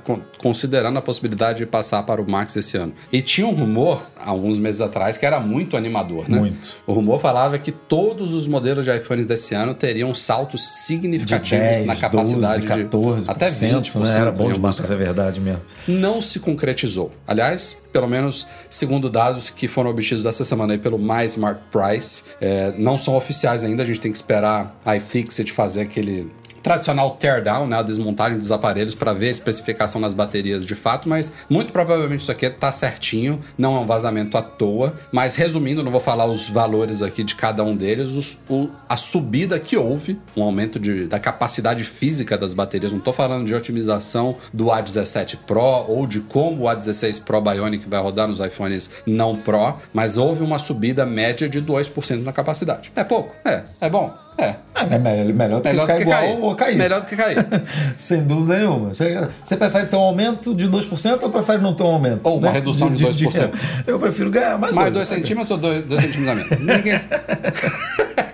Con- Considerando a possibilidade de passar para o Max esse ano. E tinha um rumor, há alguns meses atrás, que era muito animador, né? Muito. O rumor falava que todos os modelos de iPhones desse ano teriam saltos significativos 10, na capacidade 12, 14%, de até 20%. né? Era bom em demais, é verdade mesmo. não se concretizou. Aliás, pelo menos segundo dados que foram obtidos essa semana aí pelo MySmart Price, é, não são oficiais ainda, a gente tem que esperar a iFixit fazer aquele tradicional teardown, né, a desmontagem dos aparelhos para ver a especificação nas baterias de fato, mas muito provavelmente isso aqui tá certinho, não é um vazamento à toa, mas resumindo, não vou falar os valores aqui de cada um deles, os- o- a subida que houve, um aumento de- da capacidade física das baterias, não tô falando de otimização do A17 Pro ou de como o A16 Pro Bionic vai rodar nos iPhones não Pro, mas houve uma subida média de 2% na capacidade. É pouco? É. É bom? É. É melhor, melhor do que ficar que igual cair. ou cair. Melhor do que cair. Sem dúvida nenhuma. Você, você prefere ter um aumento de 2% ou prefere não ter um aumento? Ou uma redução de 2%. eu prefiro ganhar mais Mais dois. 2 centímetros ou 2 centímetros a menos? Ninguém...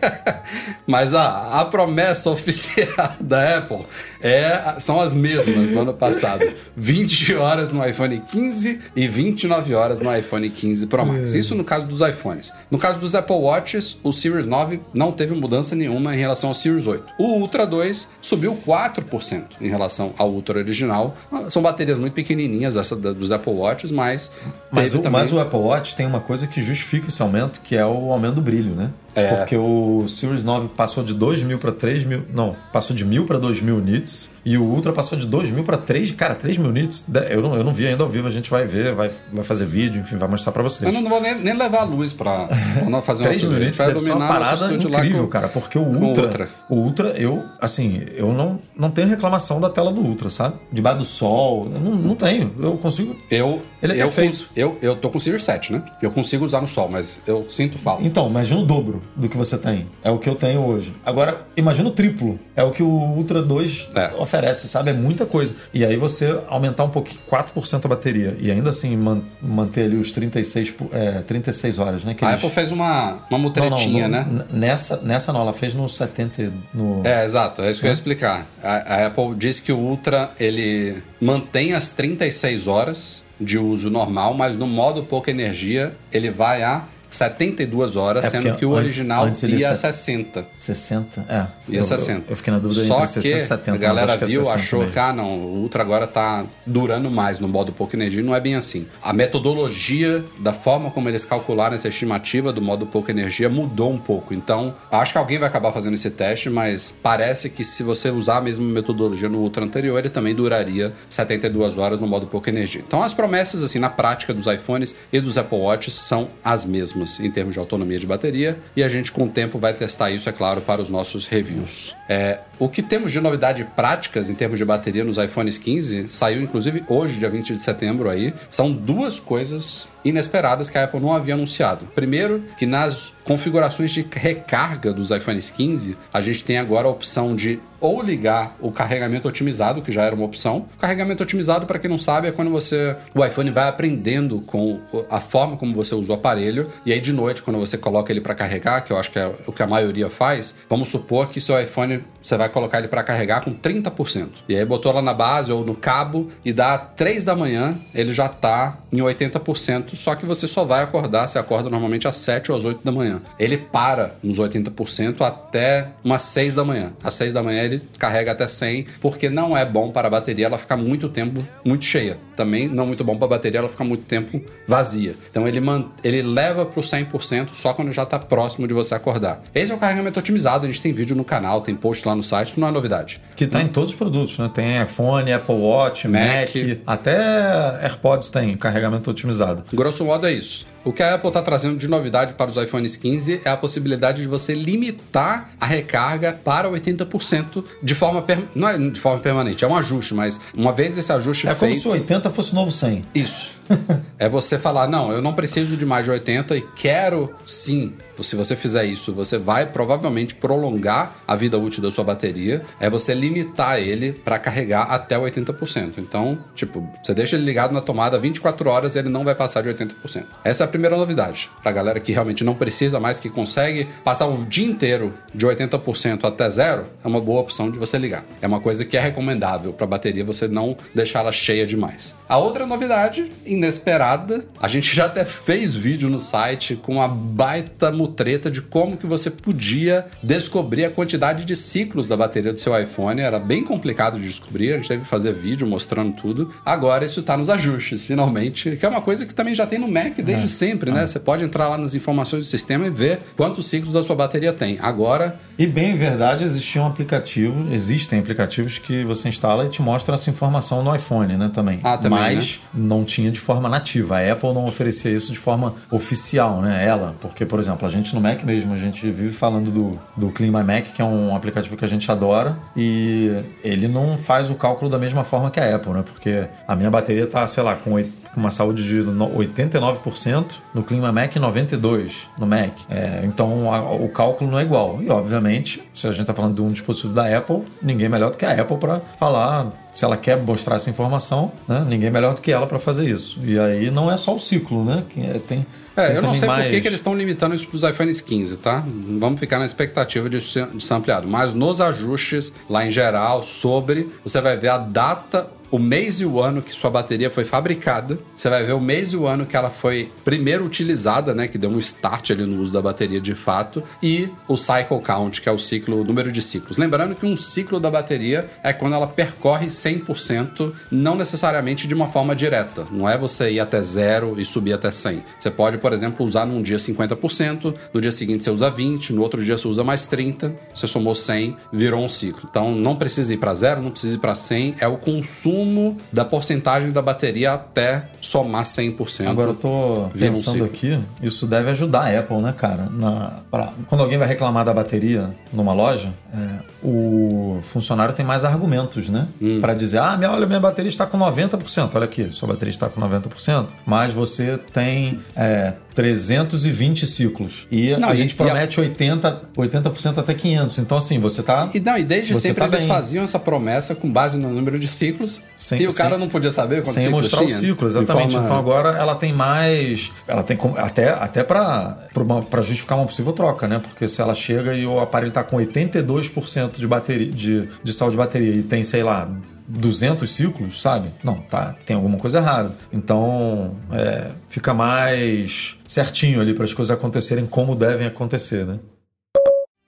Mas a, a promessa oficial da Apple é, são as mesmas do ano passado. 20 horas no iPhone 15 e 29 horas no iPhone 15 Pro Max. Isso no caso dos iPhones. No caso dos Apple Watches, o Series 9 não teve mudança nenhuma em relação ao Series 8. O Ultra 2 subiu 4% em relação ao Ultra original. São baterias muito pequenininhas essa dos Apple Watches, mas Mas o, também... mas o Apple Watch tem uma coisa que justifica esse aumento, que é o aumento do brilho, né? É. Porque o Series 9 passou de 2 mil para 3 mil. Não, passou de mil para 2 mil nits. E o Ultra passou de 2 mil para 3. Cara, 3 mil nits. Eu não, eu não vi ainda ao vivo, a gente vai ver, vai, vai fazer vídeo, enfim, vai mostrar para vocês. Eu não vou nem, nem levar a luz nós fazer 3 nossos mil nits deve ser uma parada incrível, com- cara. Porque o Ultra, Ultra. o Ultra, eu, assim, eu não, não tenho reclamação da tela do Ultra, sabe? Debaixo do sol, não, não tenho. Eu consigo. Eu, Ele é eu, perfeito. eu, eu tô com o Series 7, né? Eu consigo usar no sol, mas eu sinto falta. Então, imagina o dobro do que você tem. É o que eu tenho hoje. Agora, imagina o triplo. É o que o Ultra 2 É. oferece, sabe? É muita coisa. E aí você aumentar um pouquinho, 4% a bateria. E ainda assim man- manter ali os 36, po- é, 36 horas, né? A Apple fez uma, uma Não, não, mutretinha, não, né? Nessa, nessa não, ela fez no 70. No... É, exato, é isso que eu ia explicar. A, a Apple diz que o Ultra ele mantém as 36 horas de uso normal, mas no modo pouca energia ele vai a 72 horas, É, sendo que o original ia a ia set- 60. 60? É. Ia eu, 60. Eu, eu fiquei na dúvida Só entre 60 que e 70. a galera é viu, 60 achou mesmo. que ah, não, o Ultra agora tá durando mais no modo pouca energia. Não é bem assim. A metodologia da forma como eles calcularam essa estimativa do modo pouca energia mudou um pouco. Então, acho que alguém vai acabar fazendo esse teste, mas parece que se você usar a mesma metodologia no Ultra anterior, ele também duraria 72 horas no modo pouca energia. Então, as promessas, assim, na prática dos iPhones e dos Apple Watches são as mesmas. Altíssimas em termos de autonomia de bateria e a gente com o tempo vai testar isso, é claro, para os nossos reviews. É, o que temos de novidade práticas em termos de bateria nos iPhones 15 saiu inclusive hoje, dia 20 de setembro aí, são duas coisas inesperadas que a Apple não havia anunciado. Primeiro, que nas configurações de recarga dos iPhones 15, a gente tem agora a opção de ou ligar o carregamento otimizado, que já era uma opção. O carregamento otimizado, para quem não sabe, é quando você o iPhone vai aprendendo com a forma como você usa o aparelho e aí de noite quando você coloca ele para carregar, que eu acho que é o que a maioria faz, vamos supor que seu iPhone você vai colocar ele para carregar com 30%. E aí botou lá na base ou no cabo e dá 3 da manhã, ele já tá em 80%, só que você só vai acordar, você acorda normalmente às 7 ou às 8 da manhã. Ele para nos 80% até umas 6 da manhã. Às 6 da manhã ele carrega até 100, porque não é bom para a bateria ela ficar muito tempo muito cheia. Também não muito bom para a bateria ela ficar muito tempo vazia. Então ele, ele leva para o 100% só quando já está próximo de você acordar. Esse é o carregamento otimizado, a gente tem vídeo no canal, tem post lá no site, não é novidade. Que tá em todos os produtos, né? Tem iPhone, Apple Watch, Mac, Mac. até AirPods tem carregamento otimizado. Grosso modo é isso. O que a Apple está trazendo de novidade para os iPhones 15 é a possibilidade de você limitar a recarga para 80% de forma per... não é de forma permanente, é um ajuste, mas uma vez esse ajuste É como feito, se o 80 fosse o novo 100. isso. é você falar, não, eu não preciso de mais de 80 e quero sim. Se você fizer isso, você vai provavelmente prolongar a vida útil da sua bateria. É você limitar ele para carregar até 80%. Então, tipo, você deixa ele ligado na tomada 24 horas, ele não vai passar de 80%. Essa é a primeira novidade. Pra galera que realmente não precisa mais, que consegue passar o dia inteiro de 80% até zero, é uma boa opção de você ligar. É uma coisa que é recomendável para bateria você não deixar ela cheia demais. A outra novidade, inesperada, a gente já até fez vídeo no site com a baita mutreta de como que você podia descobrir a quantidade de ciclos da bateria do seu iPhone. Era bem complicado de descobrir, a gente teve que fazer vídeo mostrando tudo. Agora isso tá nos ajustes, finalmente, que é uma coisa que também já tem no Mac desde sempre, né? Você pode entrar lá nas informações do sistema e ver quantos ciclos a sua bateria tem. Agora, E bem verdade, existia um aplicativo, existem aplicativos que você instala e te mostra essa informação no iPhone, né, também. Ah, também, Mas não tinha de forma nativa. A Apple não oferecia isso de forma oficial, né? Ela, porque, por exemplo, gente no Mac mesmo, a gente vive falando do, do Clean que é um aplicativo que a gente adora, e ele não faz o cálculo da mesma forma que a Apple, né? Porque a minha bateria tá, sei lá, com com uma saúde de no- 89%, no Clima Mac 92% no Mac. É, então a- o cálculo não é igual. E obviamente, se a gente está falando de um dispositivo da Apple, ninguém melhor do que a Apple para falar se ela quer mostrar essa informação, né? Ninguém melhor do que ela para fazer isso. E aí não é só o ciclo, né? Que é- tem, É, tem eu não sei por mais... que, que eles estão limitando isso para os iPhones 15, tá? Vamos ficar na expectativa de ser, de ser ampliado. Mas nos ajustes, lá em geral, sobre, você vai ver a data, o mês e o ano que sua bateria foi fabricada. Você vai ver o mês e o ano que ela foi primeiro utilizada, né? Que deu um start ali no uso da bateria de fato. E o cycle count, que é o ciclo, o número de ciclos. Lembrando que um ciclo da bateria é quando ela percorre 100%, não necessariamente de uma forma direta. Não é você ir até zero e subir até 100. Você pode, por exemplo, usar num dia 50%, no dia seguinte você usa 20, no outro dia você usa mais 30, você somou 100, virou um ciclo. Então não precisa ir para zero, não precisa ir para 100, é o consumo da porcentagem da bateria até somar 100%. Agora eu tô um pensando aqui, isso deve ajudar a Apple, né, cara? Na, pra- quando alguém vai reclamar da bateria numa loja, é, o funcionário tem mais argumentos, né? Hum. Pra dizer, ah, minha, olha, minha bateria está com 90%. Olha aqui, sua bateria está com 90%, mas você tem é, 320 ciclos. E Não, a e- gente e a- promete 80%, 80% até 500%. Então, assim, você tá... E não, e desde sempre tá eles bem. faziam essa promessa com base no número de ciclos. Sem- e o cara sem- não podia saber quantos Sem ciclos mostrar tinha. o ciclo, exatamente. forma- Então agora ela tem mais. Ela tem como- até, até para justificar uma possível troca, né? Porque se ela chega e o aparelho está com 82% de bateria de, de saúde de bateria e tem, sei lá. 200 ciclos, sabe? Não, tá, tem alguma coisa errada. Então, é, fica mais certinho ali para as coisas acontecerem como devem acontecer, né?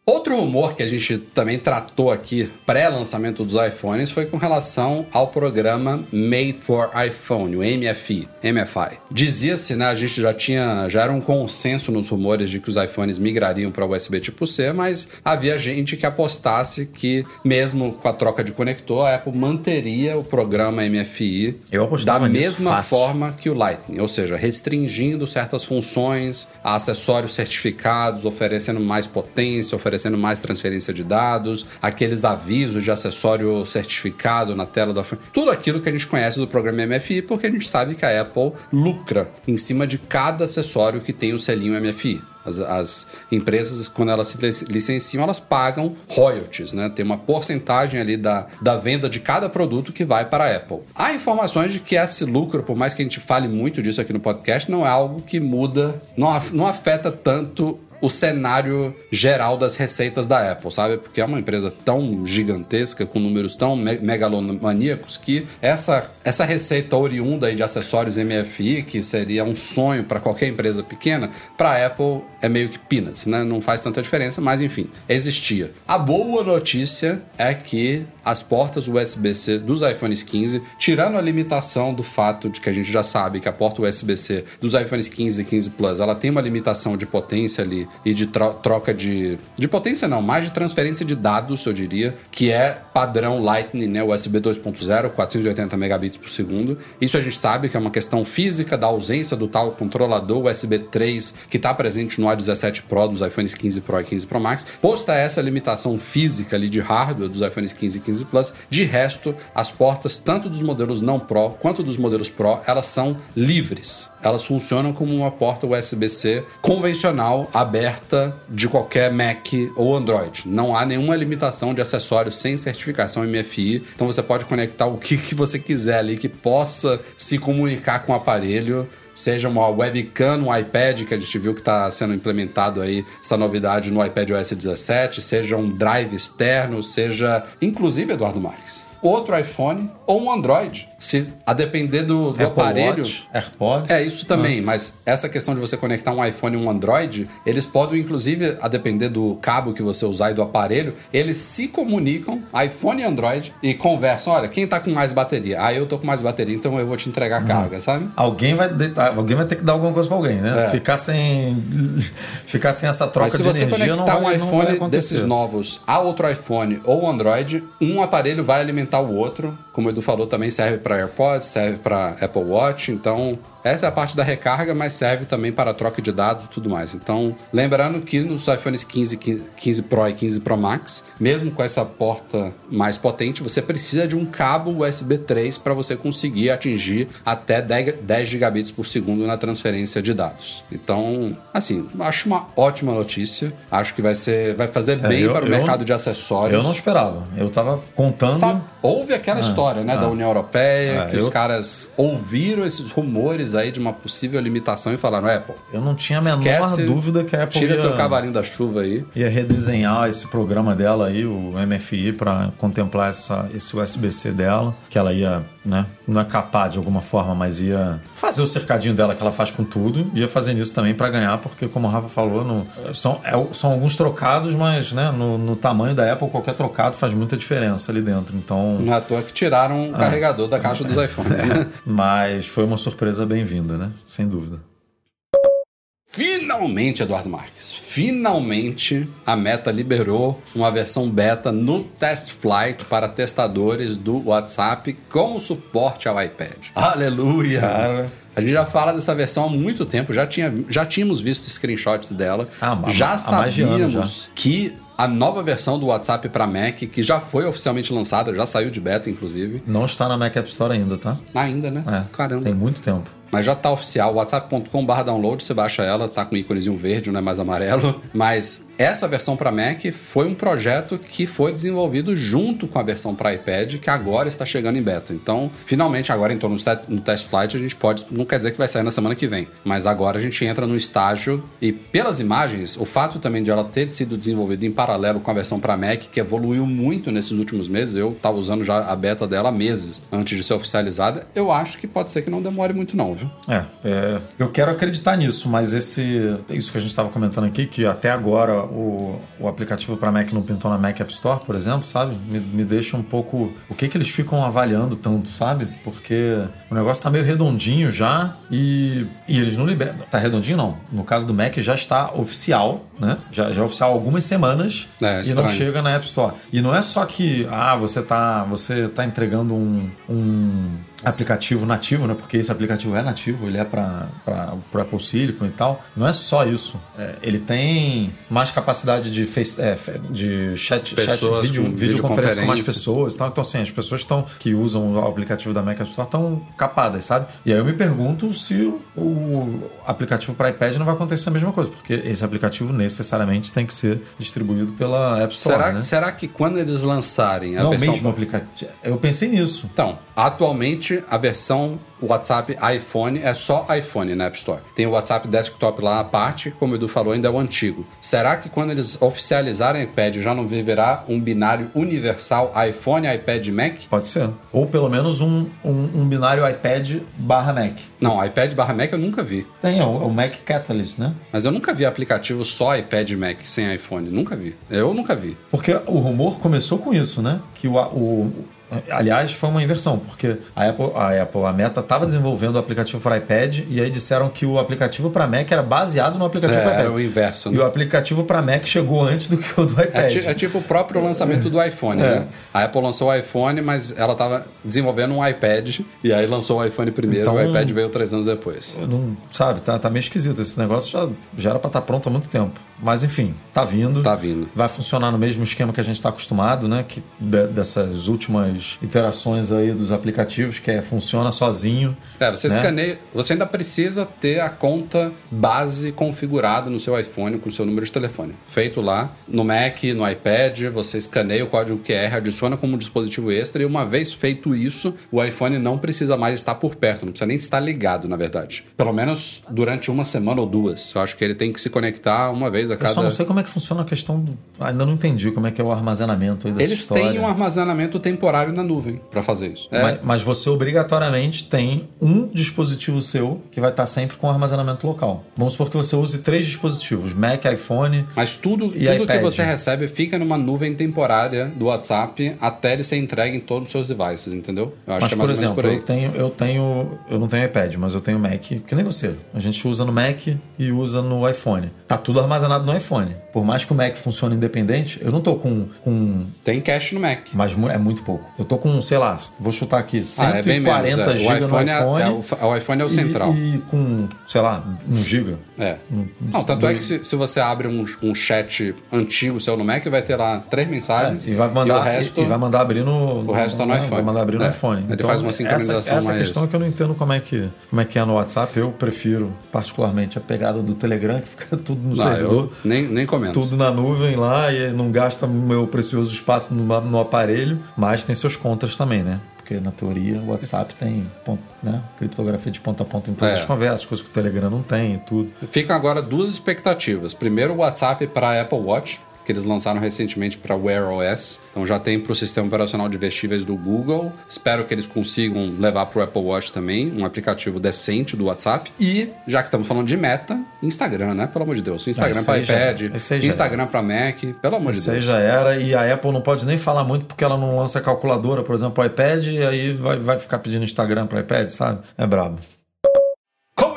Outro rumor que a gente também tratou aqui, pré-lançamento dos iPhones, foi com relação ao programa Made for iPhone, o MFI. MFI. Dizia-se, né, a gente já tinha, já era um consenso nos rumores de que os iPhones migrariam para USB tipo C, mas havia gente que apostasse que, mesmo com a troca de conector, a Apple manteria o programa MFI da mesma forma que o Lightning, ou seja, restringindo certas funções, acessórios certificados, oferecendo mais potência, oferecendo mais transferência de dados, aqueles avisos de acessório certificado na tela do iPhone, tudo aquilo que a gente conhece do programa MFI, porque a gente sabe que a Apple lucra em cima de cada acessório que tem o selinho MFI. As, as empresas, quando elas se lic- licenciam, elas pagam royalties, né? Tem uma porcentagem ali da, da venda de cada produto que vai para a Apple. Há informações de que esse lucro, por mais que a gente fale muito disso aqui no podcast, não é algo que muda, não, não afeta tanto o cenário geral das receitas da Apple, sabe? Porque é uma empresa tão gigantesca, com números tão me- megalomaníacos, que essa, essa receita oriunda de acessórios MFI, que seria um sonho para qualquer empresa pequena, para Apple é meio que peanuts, né? Não faz tanta diferença, mas enfim, existia. A boa notícia é que as portas USB-C dos iPhones 15, tirando a limitação do fato de que a gente já sabe que a porta USB-C dos iPhones 15 e 15 Plus, ela tem uma limitação de potência ali e de tro- troca de de potência não, mais de transferência de dados, eu diria, que é padrão Lightning, né, USB 2.0, 480 megabits por segundo. Isso a gente sabe que é uma questão física da ausência do tal controlador USB 3 que está presente no A17 Pro dos iPhones 15 Pro e 15 Pro Max. Posta essa limitação física ali de hardware dos iPhones 15 e 15 Plus, de resto, as portas tanto dos modelos não Pro quanto dos modelos Pro, elas são livres. Elas funcionam como uma porta USB-C convencional, aberta de qualquer Mac ou Android. Não há nenhuma limitação de acessórios sem certificação MFI. Então você pode conectar o que, que você quiser ali que possa se comunicar com o aparelho seja uma webcam no iPad, que a gente viu que está sendo implementado aí essa novidade no iPad OS 17, seja um drive externo, seja inclusive Eduardo Marques, outro iPhone ou um Android. Se a depender do, do aparelho. Watch, AirPods. É isso também, mas essa questão de você conectar um iPhone e um Android, eles podem, inclusive, a depender do cabo que você usar e do aparelho, eles se comunicam, iPhone e Android, e conversam. Olha, quem tá com mais bateria? Ah, eu tô com mais bateria, então eu vou te entregar a carga, sabe? Alguém vai, alguém vai ter que dar alguma coisa pra alguém, né? É. Ficar sem ficar sem essa troca Mas se de você energia não conectar vai, um iPhone desses novos a outro iPhone ou Android, um aparelho vai alimentar o outro. Como o Edu falou, também serve para AirPods, serve para Apple Watch. Então, essa é a parte da recarga, mas serve também para a troca de dados e tudo mais. Então, lembrando que nos iPhones 15, 15 Pro e 15 Pro Max, mesmo com essa porta mais potente, você precisa de um cabo USB 3 para você conseguir atingir até 10 10 gigabits por segundo na transferência de dados. Então, assim, acho uma ótima notícia. Acho que vai ser, vai fazer É, bem eu- para o eu- mercado de acessórios. Eu não esperava. Eu tava contando. Sabe, houve aquela história, né, da União Europeia, Ah, que eu- os caras ouviram esses rumores aí de uma possível limitação e falaram: Apple, Eu não tinha a menor esquece, dúvida que a Apple tira ia, seu cavalinho da chuva aí. ia redesenhar esse programa dela aí, o MFI, para contemplar essa, esse USB-C dela, que ela ia, né, não é capaz de alguma forma, mas ia fazer o cercadinho dela que ela faz com tudo, ia fazer isso também para ganhar, porque como o Rafa falou, no- são, é- são alguns trocados, mas né, no, no tamanho da Apple, qualquer trocado faz muita diferença ali dentro. Então, Não é à toa que tiraram o carregador da caixa dos iPhones, né? mas foi uma surpresa bem-vinda, né? Sem dúvida. Finalmente, Eduardo Marques, finalmente a Meta liberou uma versão beta no Test Flight para testadores do WhatsApp com suporte ao iPad. Aleluia! Cara. A gente já fala dessa versão há muito tempo, já, tinha, já tínhamos visto screenshots dela, Ah, já sabíamos que a nova versão do WhatsApp para Mac, que já foi oficialmente lançada, já saiu de beta, inclusive, Não está na Mac App Store ainda, tá? ainda, né? É, Caramba. Tem muito tempo. Mas já tá oficial, whatsapp.com.br download, você baixa ela, tá com íconezinho verde, não é mais amarelo. Mas essa versão para Mac foi um projeto que foi desenvolvido junto com a versão para iPad, que agora está chegando em beta. Então, finalmente, agora entrou no, te- no test flight, a gente pode. Não quer dizer que vai sair na semana que vem, mas agora a gente entra no estágio e, pelas imagens, o fato também de ela ter sido desenvolvida em paralelo com a versão para Mac, que evoluiu muito nesses últimos meses, eu estava usando já a beta dela há meses antes de ser oficializada, eu acho que pode ser que não demore muito, não, viu? É, é, eu quero acreditar nisso, mas esse isso que a gente estava comentando aqui, que até agora o, o aplicativo para Mac não pintou na Mac App Store, por exemplo, sabe? Me, me deixa um pouco. O que que eles ficam avaliando tanto, sabe? Porque o negócio tá meio redondinho já e, e eles não liberam. Tá redondinho, não. No caso do Mac já está oficial, né? Já, já é oficial há algumas semanas É, e não chega na App Store. E não é só que, ah, você tá, você tá entregando um, um aplicativo nativo, né? Porque esse aplicativo é nativo, ele é para o Apple Silicon e tal. Não é só isso. É, ele tem mais capacidade de, face, é, de chat, chat vídeo, com videoconferência com mais pessoas. e tal. Então, assim, as pessoas estão que usam o aplicativo da Mac App Store estão capadas, sabe? E aí eu me pergunto se o, aplicativo para iPad não vai acontecer a mesma coisa, porque esse aplicativo necessariamente tem que ser distribuído pela App Store, Será, né? será que quando eles lançarem a Não, versão. mesmo aplicativo. Eu pensei nisso. Então, atualmente a versão WhatsApp iPhone é só iPhone na App Store. Tem o WhatsApp Desktop lá à parte, como o Edu falou, ainda é o antigo. Será que quando eles oficializarem iPad já não viverá um binário universal iPhone, iPad Mac? Pode ser. Ou pelo menos um, um, um binário iPad barra Mac. Não, iPad barra Mac eu nunca vi. Tem, é o, é o Mac Catalyst, né? Mas eu nunca vi aplicativo só iPad Mac sem iPhone. Nunca vi. Eu nunca vi. Porque o rumor começou com isso, né? Que o, o- aliás, foi uma inversão, porque a Apple, a, Apple, a Meta estava desenvolvendo o aplicativo para iPad e aí disseram que o aplicativo para Mac era baseado no aplicativo É, para iPad. era o inverso, E né? o aplicativo para Mac chegou antes do que o do É, iPad. ti- é tipo o próprio lançamento do iPhone, É. né? A Apple lançou o iPhone, mas ela estava desenvolvendo um iPad e aí lançou o iPhone primeiro Então- o iPad veio três anos depois. Não, sabe, tá, tá meio esquisito. Esse negócio já, já era para estar pronto há muito tempo. Mas enfim, tá vindo. Tá vindo. Vai funcionar no mesmo esquema que a gente está acostumado, né? Que de- dessas últimas iterações aí dos aplicativos, que é funciona sozinho. É, você né? escaneia. Você ainda precisa ter a conta base configurada no seu iPhone com o seu número de telefone. Feito lá no Mac, no iPad, você escaneia o código QR, adiciona como um dispositivo extra e uma vez feito isso, o iPhone não precisa mais estar por perto, não precisa nem estar ligado, na verdade. Pelo menos durante uma semana ou duas. Eu acho que ele tem que se conectar uma vez a Eu cada. só não sei como é que funciona a questão do. Ainda não entendi como é que é o armazenamento aí dessa Eles história. têm um armazenamento temporário na nuvem para fazer isso. É, Mas, mas você obrigatoriamente tem um dispositivo seu que vai estar sempre com armazenamento local. Vamos supor que você use três dispositivos: Mac, iPhone. Mas tudo, E tudo que iPad? você recebe fica numa nuvem temporária do WhatsApp até ele ser entregue em todos os seus devices, entendeu? Eu acho Mas, que é por mais exemplo, menos eu por aí. tenho, eu tenho. Eu não tenho iPad, mas eu tenho Mac, que nem você. A gente usa no Mac e usa no iPhone. Tá tudo armazenado no iPhone. Por mais que o Mac funcione independente, eu não tô com. com Tem cache no Mac. mas é muito pouco. Eu tô com, sei lá, vou chutar aqui, Ah, 140 é bem menos. é. GB no iPhone, é- é, o, iPhone é o e- central. E, com, sei lá, 1 GB. É. Não, tanto é que se, se você abre um, um chat antigo seu no Mac, vai ter lá três mensagens. É, e vai mandar, o resto. e, e vai mandar abrir no. O resto tá no né, iPhone. Vai mandar abrir no É. iPhone. Ele faz uma sincronização essa, essa mais- questão é que eu não entendo como é que, como é que é no WhatsApp. Eu prefiro, particularmente, a pegada do Telegram, que fica tudo no Não, servidor. eu nem, nem comento. Tudo na nuvem lá e não gasta meu precioso espaço no, no aparelho, mas tem seus contras também, né? Porque na teoria o WhatsApp tem ponto, né? criptografia de ponta a ponta em todas É. as conversas, coisas que o Telegram não tem e tudo. Ficam agora duas expectativas. Primeiro, o WhatsApp para Apple Watch, que eles lançaram recentemente para Wear OS. Então já tem para o sistema operacional de vestíveis do Google. Espero que eles consigam levar para o Apple Watch também, um aplicativo decente do WhatsApp. E, já que estamos falando de meta, Instagram, né? Pelo amor de Deus. Instagram esse para iPad, esse Instagram para Mac, pelo amor de Isso aí Deus. já era, e a Apple não pode nem falar muito porque ela não lança calculadora, por exemplo, para iPad, e aí vai, vai ficar pedindo Instagram para iPad, sabe? É brabo.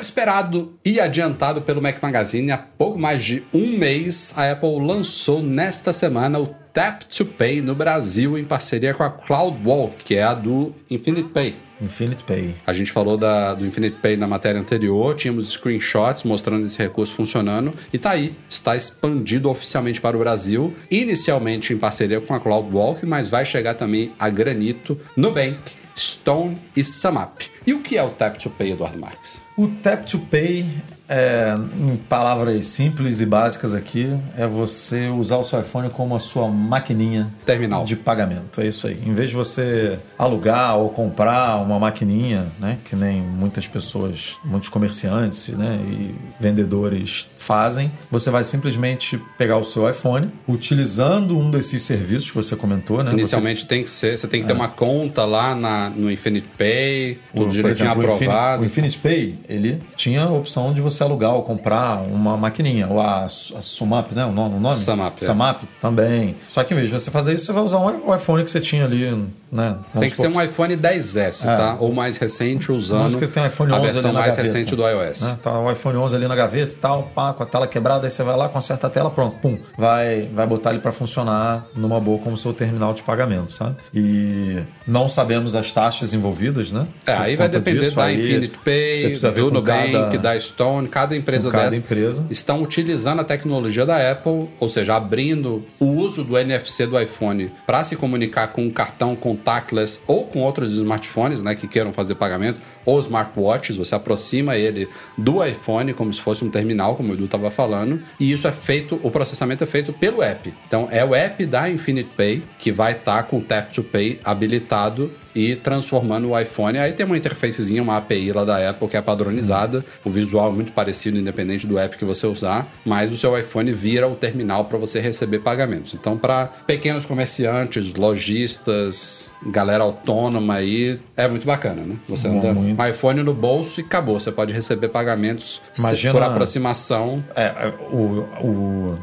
Esperado e adiantado pelo Mac Magazine, há pouco mais de um mês, a Apple lançou nesta semana o Tap to Pay no Brasil em parceria com a CloudWalk, que é a do Infinite Pay. Infinite Pay. A gente falou da- do Infinite Pay na matéria anterior, tínhamos screenshots mostrando esse recurso funcionando e tá aí, está expandido oficialmente para o Brasil, inicialmente em parceria com a CloudWalk, mas vai chegar também a Granito, Nubank, Stone e SumUp. E o que é o Tap to Pay, Eduardo Marques? O Tap to Pay, é, em palavras simples e básicas aqui, é você usar o seu iPhone como a sua maquininha Terminal. de pagamento. É isso aí. Em vez de você alugar ou comprar uma maquininha, né, que nem muitas pessoas, muitos comerciantes né, e vendedores fazem, você vai simplesmente pegar o seu iPhone, utilizando um desses serviços que você comentou, né? Inicialmente tem que ser, você tem que ter uma conta lá na, no Infinite Pay, tudo direitinho o Infini- aprovado. O Infinity Pay, ele tinha a opção de você alugar ou comprar uma maquininha. Ou a, a Sumap, né? O nome? O nome? Sumap, é. Sumap também. Só que em vez de você fazer isso, você vai usar um, o iPhone que você tinha ali, né? Tem que ser um iPhone 10S, tá? Ou mais recente, usando que tem um iPhone 11 a versão mais gaveta. recente do iOS. né? Tá o iPhone 11 ali na gaveta e tal, pá, com a tela quebrada, aí você vai lá, conserta a tela, pronto, pum. Vai, vai botar ele para funcionar numa boa como seu terminal de pagamento, sabe? E não sabemos as taxas envolvidas, né? É, aí vai depender disso, da aí Infinity Pay, do com Nubank, cada- da Stone, cada empresa com cada dessa empresa. estão utilizando a tecnologia da Apple, ou seja, abrindo o uso do NFC do iPhone para se comunicar com um cartão contactless ou com outros smartphones, né, que queiram fazer pagamento, ou smartwatches, você aproxima ele do iPhone como se fosse um terminal, como o Edu estava falando, e isso é feito, o processamento é feito pelo app. Então é o app da Infinite Pay que vai estar com o Tap to Pay habilitado e transformando o iPhone. Aí tem uma interfacezinha, uma API lá da Apple que é padronizada. O visual é muito parecido, independente do app que você usar, mas o seu iPhone vira o terminal para você receber pagamentos. Então, para pequenos comerciantes, lojistas, galera autônoma aí, é muito bacana, né? Você Bom, anda muito. com o iPhone no bolso e acabou. Você pode receber pagamentos Imagina- por aproximação. É, é, o, o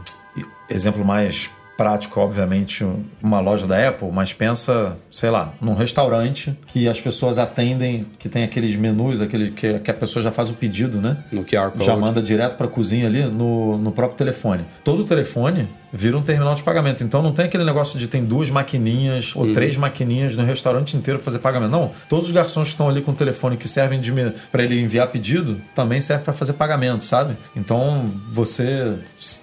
exemplo mais prático, obviamente, uma loja da Apple, mas pensa, sei lá, num restaurante que as pessoas atendem, que tem aqueles menus, aquele que, que a pessoa já faz o pedido, né? No QR Code. Já manda direto para a cozinha ali no, no próprio telefone. Todo telefone vira um terminal de pagamento. Então não tem aquele negócio de tem duas maquininhas ou três maquininhas no restaurante inteiro para fazer pagamento. Não. Todos os garçons que estão ali com o telefone que servem para ele enviar pedido também serve para fazer pagamento, sabe? Então você,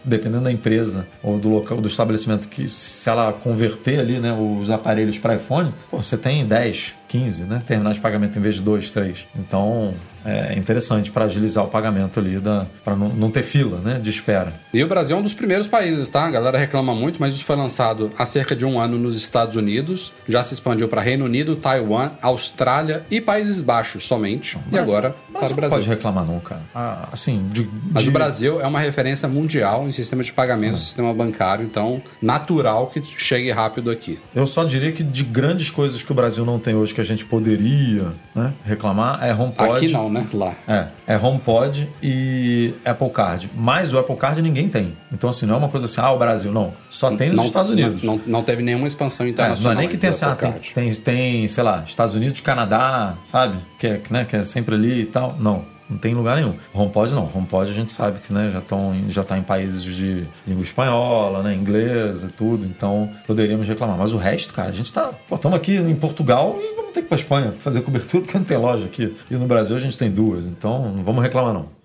dependendo da empresa ou do local, do estabelecimento, que se ela converter ali né, os aparelhos para iPhone, pô, você tem 10, 15 né, terminais de pagamento em vez de 2, 3. Então é interessante para agilizar o pagamento ali, para não, não ter fila né, de espera. E o Brasil é um dos primeiros países, tá? A galera reclama muito, mas isso foi lançado há cerca de um ano nos Estados Unidos, já se expandiu para Reino Unido, Taiwan, Austrália e Países Baixos somente, e Mas- agora mas para o não Brasil. pode reclamar não, cara. Ah, assim, de, Mas de- o Brasil é uma referência mundial em sistema de pagamento, sistema bancário, então natural que chegue rápido aqui. Eu só diria que de grandes coisas que o Brasil não tem hoje que a gente poderia né, reclamar é HomePod. Aqui não, né? Lá. É, é HomePod e Apple Card. Mas o Apple Card ninguém tem. Então, assim, não é uma coisa assim, ah, o Brasil. Não. Só tem nos não, Estados Unidos. Não, não, não teve nenhuma expansão É, não internacional. é nem que tem assim, ah, tem, tem, tem, sei lá, Estados Unidos, Canadá, sabe? Que é, né, que é sempre ali e tal. Não, não tem em lugar nenhum. HomePod não. HomePod a gente sabe que né, já, estão já tá em países de língua espanhola, né, inglesa e tudo. Então poderíamos reclamar. Mas o resto, cara, a gente tá. Pô, estamos aqui em Portugal e vamos ter que ir pra Espanha fazer cobertura porque não tem loja aqui. E no Brasil a gente tem duas. Então não vamos reclamar, não.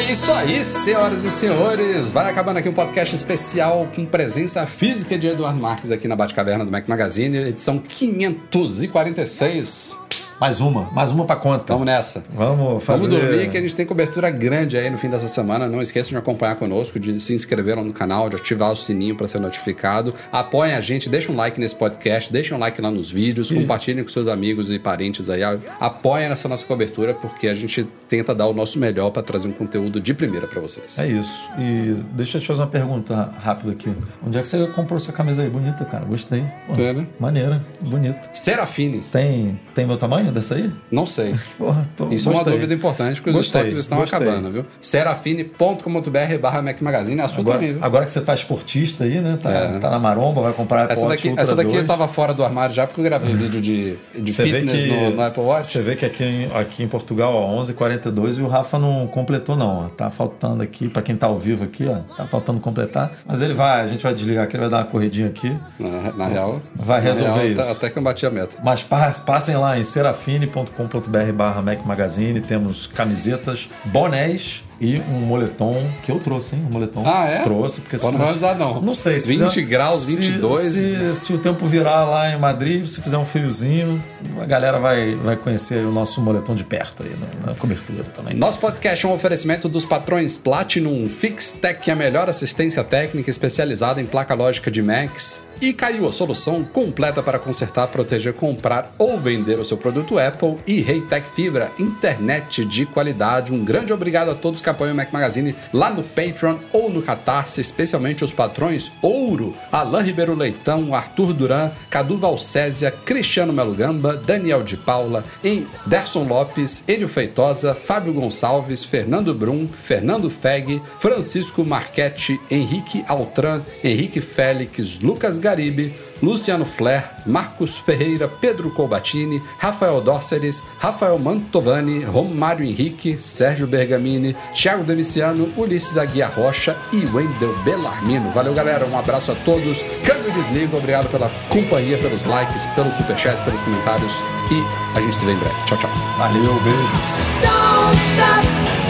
É isso aí, senhoras e senhores. Vai acabando aqui um podcast especial com presença física de Eduardo Marques aqui na Batcaverna do Mac Magazine, edição 546. Mais uma, mais uma pra conta. Vamos nessa. Vamos fazer. Vamos dormir que a gente tem cobertura grande aí no fim dessa semana. Não esqueçam de acompanhar conosco, de se inscrever no canal, de ativar o sininho para ser notificado. Apoiem a gente, deixem um like nesse podcast, deixem um like lá nos vídeos, compartilhem com seus amigos e parentes aí. Apoiem essa nossa cobertura porque a gente tenta dar o nosso melhor para trazer um conteúdo de primeira para vocês. É isso. E deixa eu te fazer uma pergunta rápida aqui. Onde é que você comprou essa camisa aí? Bonita, cara. Gostei. Pô, É, né? Maneira, bonita. Serafine, Tem, tem meu tamanho dessa aí? não sei. Porra, tô, Isso é uma gostei. dúvida importante, porque os Gostei, estoques estão gostei. acabando, viu? serafine.com.br barra Mac Magazine, é a sua Agora, também, viu? agora que você tá esportista aí, né? Tá, É. tá na maromba, vai comprar Apple Essa Watch daqui, Ultra essa daqui 2. tava fora do armário já porque eu gravei vídeo de, de Você fitness que- no, no Apple Watch. Você vê que aqui, em- aqui em Portugal, ó, 11h42 e o Rafa não completou, não. ó. Tá faltando aqui, pra quem tá ao vivo aqui, ó, tá faltando completar. Mas ele vai, a gente vai desligar aqui, ele vai dar uma corridinha aqui. Na, na real. Vai resolver real, isso. Até, até que eu bati a meta. Mas pa- passem lá em serafine.com.br barra Mac Magazine, temos camisetas, bonés e um moletom que eu trouxe, hein? Um moletom. Ah, é? Trouxe, porque se não fizer- vai usar, não. Não sei, se 20 fizer- graus, se- 22. Se, se o tempo virar lá em Madrid, se fizer um friozinho, a galera vai, vai conhecer o nosso moletom de perto aí, né? na cobertura também. Nosso podcast é um oferecimento dos patrões Platinum, FixTech, a melhor assistência técnica especializada em placa lógica de Macs, e caiu a solução completa para consertar, proteger, comprar ou vender o seu produto Apple, e Reitec Fibra, internet de qualidade. Um grande obrigado a todos que que apoiam o Mac Magazine lá no Patreon ou no Catarse, especialmente os patrões Ouro, Alain Ribeiro Leitão, Arthur Duran, Cadu Valcésia, Cristiano Melo Gamba, Daniel de Paula, em Derson Lopes, Enio Feitosa, Fábio Gonçalves, Fernando Brum, Fernando Feg, Francisco Marchetti, Henrique Altran, Henrique Félix, Lucas Garibe, Luciano Flair, Marcos Ferreira, Pedro Colbatini, Rafael Dórceres, Rafael Mantovani, Romário Henrique, Sérgio Bergamini, Thiago Demiciano, Ulisses Aguiar Rocha e Wendel Bellarmino. Valeu, galera. Um abraço a todos. Câmbio e desligo. Obrigado pela companhia, pelos likes, pelos superchats, pelos comentários. E a gente se vê em breve. Tchau, tchau. Valeu, beijos. Don't stop believing.